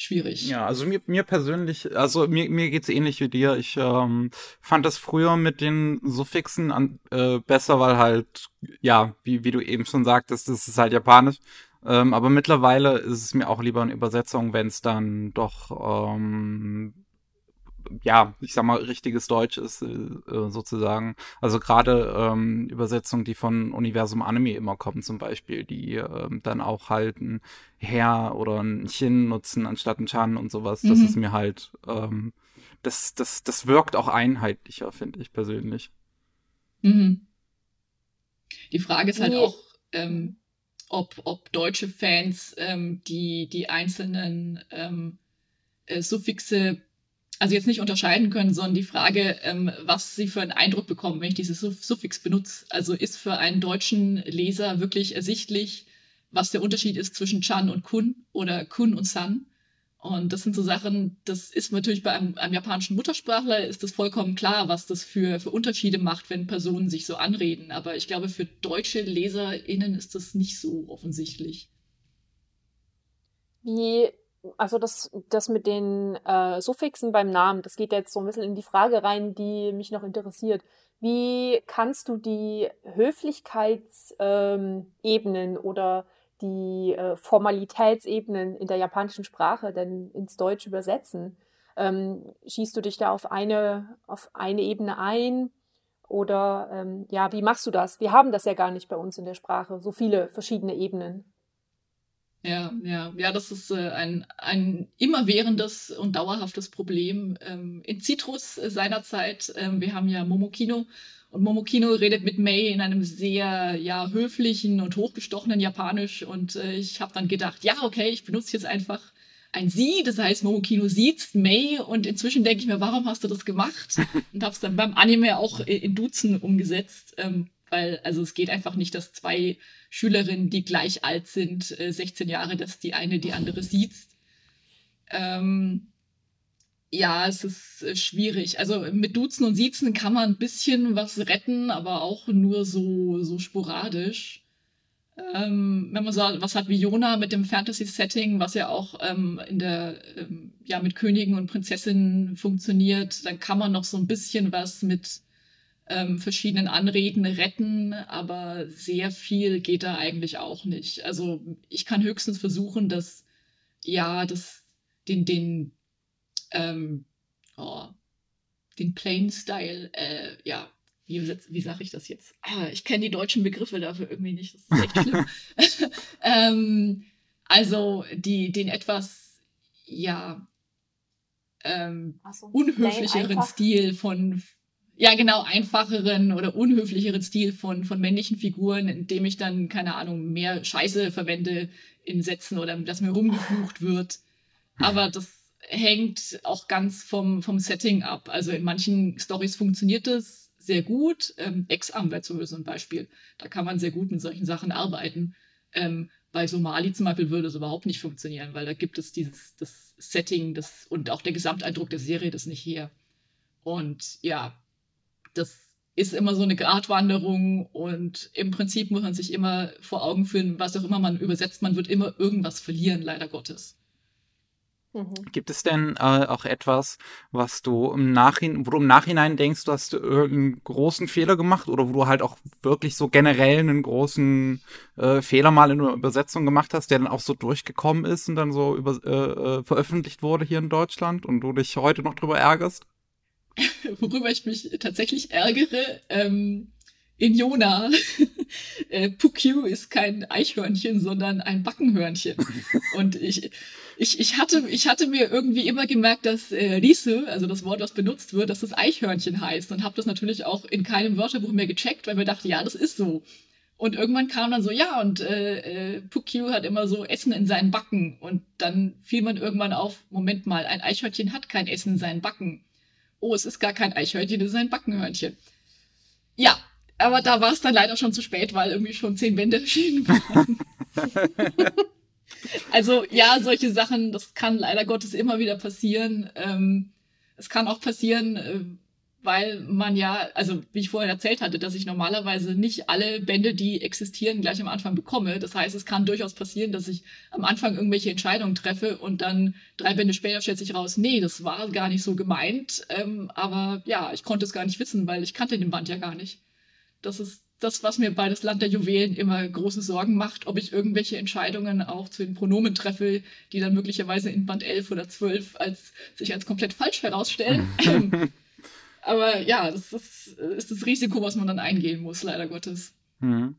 schwierig. Ja, also mir, mir persönlich, also mir, mir geht's ähnlich wie dir. Ich ähm, fand das früher mit den Suffixen an, äh, besser, weil halt, ja, wie, wie du eben schon sagtest, das ist halt japanisch. Ähm, aber mittlerweile ist es mir auch lieber eine Übersetzung, wenn es dann doch ähm, ja, ich sag mal, richtiges Deutsch ist, äh, sozusagen. Also gerade ähm, Übersetzungen, die von Universum Anime immer kommen, zum Beispiel, die ähm, dann auch halt ein Herr oder ein Chin nutzen anstatt ein Chan und sowas. Mhm. Das ist mir halt, ähm, das, das, das wirkt auch einheitlicher, finde ich persönlich. Mhm. Die Frage ist halt nee. auch, ähm, ob, ob deutsche Fans ähm, die, die einzelnen ähm, äh, Suffixe also jetzt nicht unterscheiden können, sondern die Frage, ähm, was sie für einen Eindruck bekommen, wenn ich dieses Suffix benutze. Also ist für einen deutschen Leser wirklich ersichtlich, was der Unterschied ist zwischen Chan und Kun oder Kun und San. Und das sind so Sachen, das ist natürlich bei einem, einem japanischen Muttersprachler ist das vollkommen klar, was das für, für Unterschiede macht, wenn Personen sich so anreden. Aber ich glaube, für deutsche LeserInnen ist das nicht so offensichtlich. Wie also das, das mit den äh, Suffixen beim Namen, das geht jetzt so ein bisschen in die Frage rein, die mich noch interessiert. Wie kannst du die Höflichkeitsebenen ähm, oder die äh, Formalitätsebenen in der japanischen Sprache denn ins Deutsche übersetzen? Ähm, schießt du dich da auf eine, auf eine Ebene ein? Oder ähm, ja, wie machst du das? Wir haben das ja gar nicht bei uns in der Sprache, so viele verschiedene Ebenen. Ja, ja, ja, das ist äh, ein, ein immerwährendes und dauerhaftes Problem. Ähm, in Citrus äh, seinerzeit, ähm, wir haben ja Momokino und Momokino redet mit May in einem sehr ja, höflichen und hochgestochenen Japanisch und äh, ich habe dann gedacht, ja, okay, ich benutze jetzt einfach ein Sie, das heißt Momokino sieht May und inzwischen denke ich mir, warum hast du das gemacht? *laughs* Und habe es dann beim Anime auch in Duzen umgesetzt. Ähm, weil also es geht einfach nicht, dass zwei Schülerinnen, die gleich alt sind, 16 äh, Jahre, dass die eine die andere sieht. Ähm, ja, es ist äh, schwierig. Also mit Duzen und Siezen kann man ein bisschen was retten, aber auch nur so, so sporadisch. Ähm, wenn man so was hat wie Jona mit dem Fantasy-Setting, was ja auch ähm, in der, ähm, ja, mit Königen und Prinzessinnen funktioniert, dann kann man noch so ein bisschen was mit ähm, verschiedenen Anreden retten, aber sehr viel geht da eigentlich auch nicht. Also ich kann höchstens versuchen, dass ja, dass den, den, ähm, oh, den Plain Style, äh, ja, wie, wie sage ich das jetzt? Ah, ich kenne die deutschen Begriffe dafür irgendwie nicht. Das ist echt schlimm. *laughs* ähm, also die, den etwas, ja, ähm, so, unhöflicheren Stil von, ja genau, einfacheren oder unhöflicheren Stil von, von männlichen Figuren, indem ich dann, keine Ahnung, mehr Scheiße verwende in Sätzen oder dass mir rumgeflucht wird. Aber das hängt auch ganz vom, vom Setting ab. Also in manchen Stories funktioniert das sehr gut. Ähm, Ex-Arm wäre zum Beispiel so ein Beispiel. Da kann man sehr gut mit solchen Sachen arbeiten. Ähm, bei Somali zum Beispiel würde es überhaupt nicht funktionieren, weil da gibt es dieses das Setting das, und auch der Gesamteindruck der Serie das nicht her. Und ja, das ist immer so eine Gratwanderung und im Prinzip muss man sich immer vor Augen führen, was auch immer man übersetzt, man wird immer irgendwas verlieren, leider Gottes. Mhm. Gibt es denn äh, auch etwas, was du im Nachhinein, wo du im Nachhinein denkst, du hast irgendeinen großen Fehler gemacht oder wo du halt auch wirklich so generell einen großen äh, Fehler mal in einer Übersetzung gemacht hast, der dann auch so durchgekommen ist und dann so über, äh, äh veröffentlicht wurde hier in Deutschland und du dich heute noch drüber ärgerst? *laughs* Worüber ich mich tatsächlich ärgere, ähm, in Jona, *laughs* äh, Pukyu ist kein Eichhörnchen, sondern ein Backenhörnchen. *laughs* Und ich, ich, ich, hatte, ich hatte mir irgendwie immer gemerkt, dass äh, Riese, also das Wort, was benutzt wird, dass das Eichhörnchen heißt. Und habe das natürlich auch in keinem Wörterbuch mehr gecheckt, weil mir dachte, ja, das ist so. Und irgendwann kam dann so, ja, und äh, äh, Pukyu hat immer so Essen in seinen Backen. Und dann fiel man irgendwann auf, Moment mal, ein Eichhörnchen hat kein Essen in seinen Backen. Oh, es ist gar kein Eichhörnchen, es ist ein Backenhörnchen. Ja, aber da war es dann leider schon zu spät, weil irgendwie schon zehn Bände erschienen *laughs* waren. *laughs* also ja, solche Sachen, das kann leider Gottes immer wieder passieren. Ähm, es kann auch passieren, äh, weil man ja, also wie ich vorhin erzählt hatte, dass ich normalerweise nicht alle Bände, die existieren, gleich am Anfang bekomme. Das heißt, es kann durchaus passieren, dass ich am Anfang irgendwelche Entscheidungen treffe und dann drei Bände später stellt sich raus, nee, das war gar nicht so gemeint. Ähm, aber ja, ich konnte es gar nicht wissen, weil ich kannte den Band ja gar nicht. Das ist das, was mir bei das Land der Juwelen immer große Sorgen macht, ob ich irgendwelche Entscheidungen auch zu den Pronomen treffe, die dann möglicherweise in Band 11 oder 12 als, sich als komplett falsch herausstellen. *laughs* *laughs* Aber ja, das ist, ist, das Risiko, was man dann eingehen muss, leider Gottes. Hm.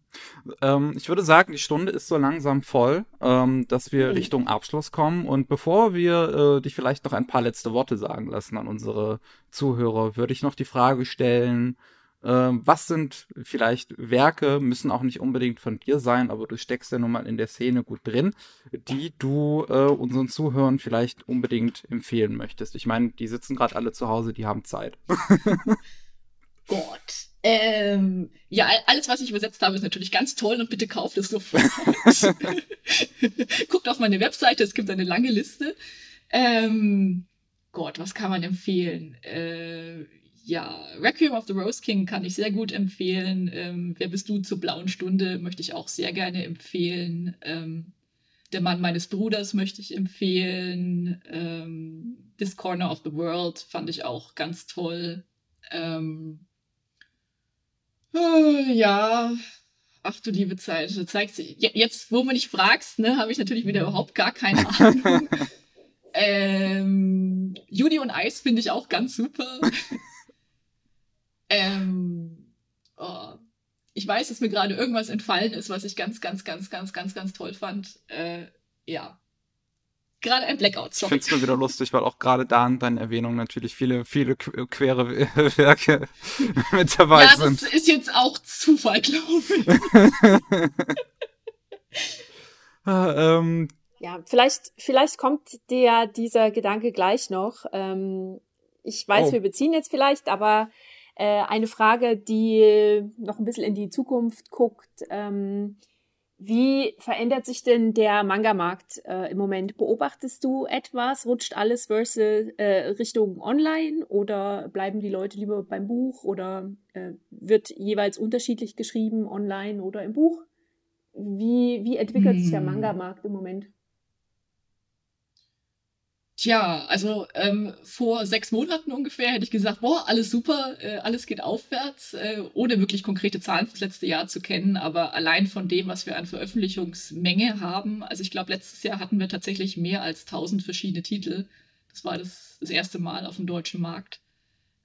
Ähm, ich würde sagen, die Stunde ist so langsam voll, ähm, dass wir mhm. Richtung Abschluss kommen. Und bevor wir äh, dich vielleicht noch ein paar letzte Worte sagen lassen an unsere Zuhörer, würde ich noch die Frage stellen, was sind vielleicht Werke, müssen auch nicht unbedingt von dir sein, aber du steckst ja nun mal in der Szene gut drin, die du äh, unseren Zuhörern vielleicht unbedingt empfehlen möchtest. Ich meine, die sitzen gerade alle zu Hause, die haben Zeit. *laughs* Gott. Ähm, ja, alles, was ich übersetzt habe, ist natürlich ganz toll und bitte kauft es sofort. *laughs* Guckt auf meine Webseite, es gibt eine lange Liste. Ähm, Gott, was kann man empfehlen? Äh, ja, Requiem of the Rose King kann ich sehr gut empfehlen. Ähm, Wer bist du zur blauen Stunde möchte ich auch sehr gerne empfehlen. Ähm, Der Mann meines Bruders möchte ich empfehlen. Ähm, This Corner of the World fand ich auch ganz toll. Ähm, äh, ja, ach du liebe Zeit, das zeigt sich. Jetzt, wo man nicht fragst, ne, habe ich natürlich wieder überhaupt gar keine *laughs* Ahnung. ähm, Judy und Eis finde ich auch ganz super. *laughs* Ähm, oh, ich weiß, dass mir gerade irgendwas entfallen ist, was ich ganz, ganz, ganz, ganz, ganz, ganz toll fand. Äh, ja. Gerade ein Blackout. Sorry. Ich finde es nur wieder lustig, weil auch gerade da in deinen Erwähnungen natürlich viele, viele quere *laughs* Werke *laughs* mit dabei ja, sind. Ja, das ist jetzt auch Zufall, glaube ich. *laughs* ah, ähm, ja, vielleicht, vielleicht kommt dir dieser Gedanke gleich noch. Ähm, ich weiß, oh. wir beziehen jetzt vielleicht, aber äh, eine Frage, die noch ein bisschen in die Zukunft guckt. Ähm, wie verändert sich denn der Manga-Markt äh, im Moment? Beobachtest du etwas? Rutscht alles versus äh, Richtung Online oder bleiben die Leute lieber beim Buch oder äh, wird jeweils unterschiedlich geschrieben, online oder im Buch? Wie, wie entwickelt hm. sich der hm. Manga-Markt im Moment? Tja, also ähm, vor sechs Monaten ungefähr hätte ich gesagt, boah, alles super, äh, alles geht aufwärts, äh, ohne wirklich konkrete Zahlen fürs letzte Jahr zu kennen, aber allein von dem, was wir an Veröffentlichungsmenge haben, also ich glaube, letztes Jahr hatten wir tatsächlich mehr als 1000 verschiedene Titel. Das war das, das erste Mal auf dem deutschen Markt.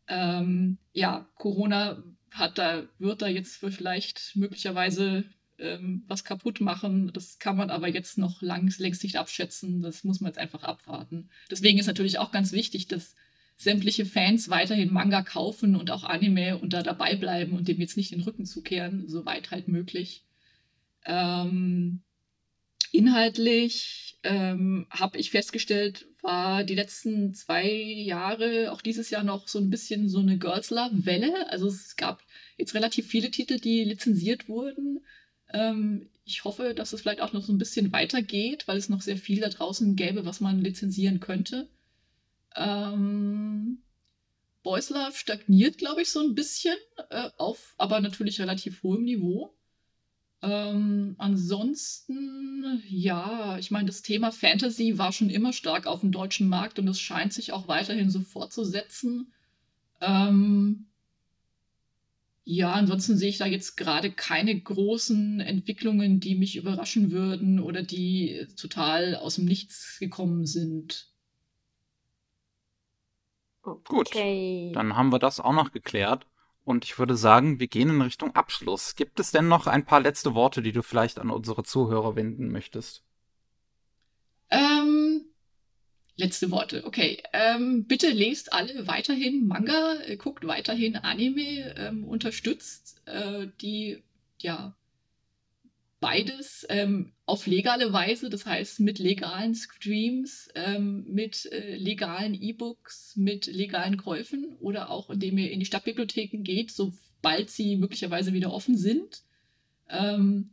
Ähm, ja, Corona hat da, wird da jetzt vielleicht möglicherweise ähm, was kaputt machen. Das kann man aber jetzt noch lang, längst nicht abschätzen. Das muss man jetzt einfach abwarten. Deswegen ist natürlich auch ganz wichtig, dass sämtliche Fans weiterhin Manga kaufen und auch Anime und da dabei bleiben und dem jetzt nicht den Rücken zukehren, soweit halt möglich. Ähm, inhaltlich ähm, habe ich festgestellt, war die letzten zwei Jahre, auch dieses Jahr noch so ein bisschen so eine Girls Love Welle. Also es gab jetzt relativ viele Titel, die lizenziert wurden. Ähm, ich hoffe, dass es vielleicht auch noch so ein bisschen weitergeht, weil es noch sehr viel da draußen gäbe, was man lizenzieren könnte. Ähm, Boys Love stagniert, glaube ich, so ein bisschen, äh, auf aber natürlich relativ hohem Niveau. Ähm, ansonsten, ja, ich meine, das Thema Fantasy war schon immer stark auf dem deutschen Markt und es scheint sich auch weiterhin so fortzusetzen. Ähm, ja, ansonsten sehe ich da jetzt gerade keine großen Entwicklungen, die mich überraschen würden oder die total aus dem Nichts gekommen sind. Okay. Gut, dann haben wir das auch noch geklärt. Und ich würde sagen, wir gehen in Richtung Abschluss. Gibt es denn noch ein paar letzte Worte, die du vielleicht an unsere Zuhörer wenden möchtest? Ähm, Letzte Worte. Okay. Ähm, bitte lest alle weiterhin Manga, äh, guckt weiterhin Anime, ähm, unterstützt äh, die, ja, beides ähm, auf legale Weise, das heißt mit legalen Streams, ähm, mit äh, legalen E-Books, mit legalen Käufen oder auch indem ihr in die Stadtbibliotheken geht, sobald sie möglicherweise wieder offen sind. Ähm,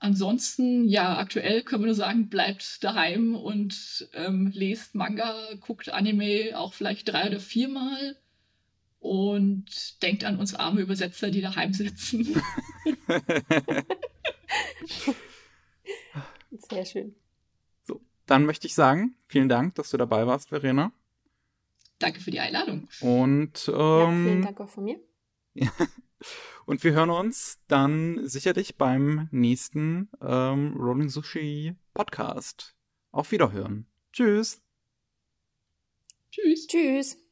Ansonsten, ja, aktuell können wir nur sagen, bleibt daheim und ähm, lest Manga, guckt Anime auch vielleicht drei oder viermal und denkt an uns arme Übersetzer, die daheim sitzen. *laughs* Sehr schön. So, dann möchte ich sagen, vielen Dank, dass du dabei warst, Verena. Danke für die Einladung. Und ähm, ja, vielen Dank auch von mir. *laughs* Und wir hören uns dann sicherlich beim nächsten ähm, Rolling Sushi Podcast. Auf Wiederhören. Tschüss. Tschüss. Tschüss.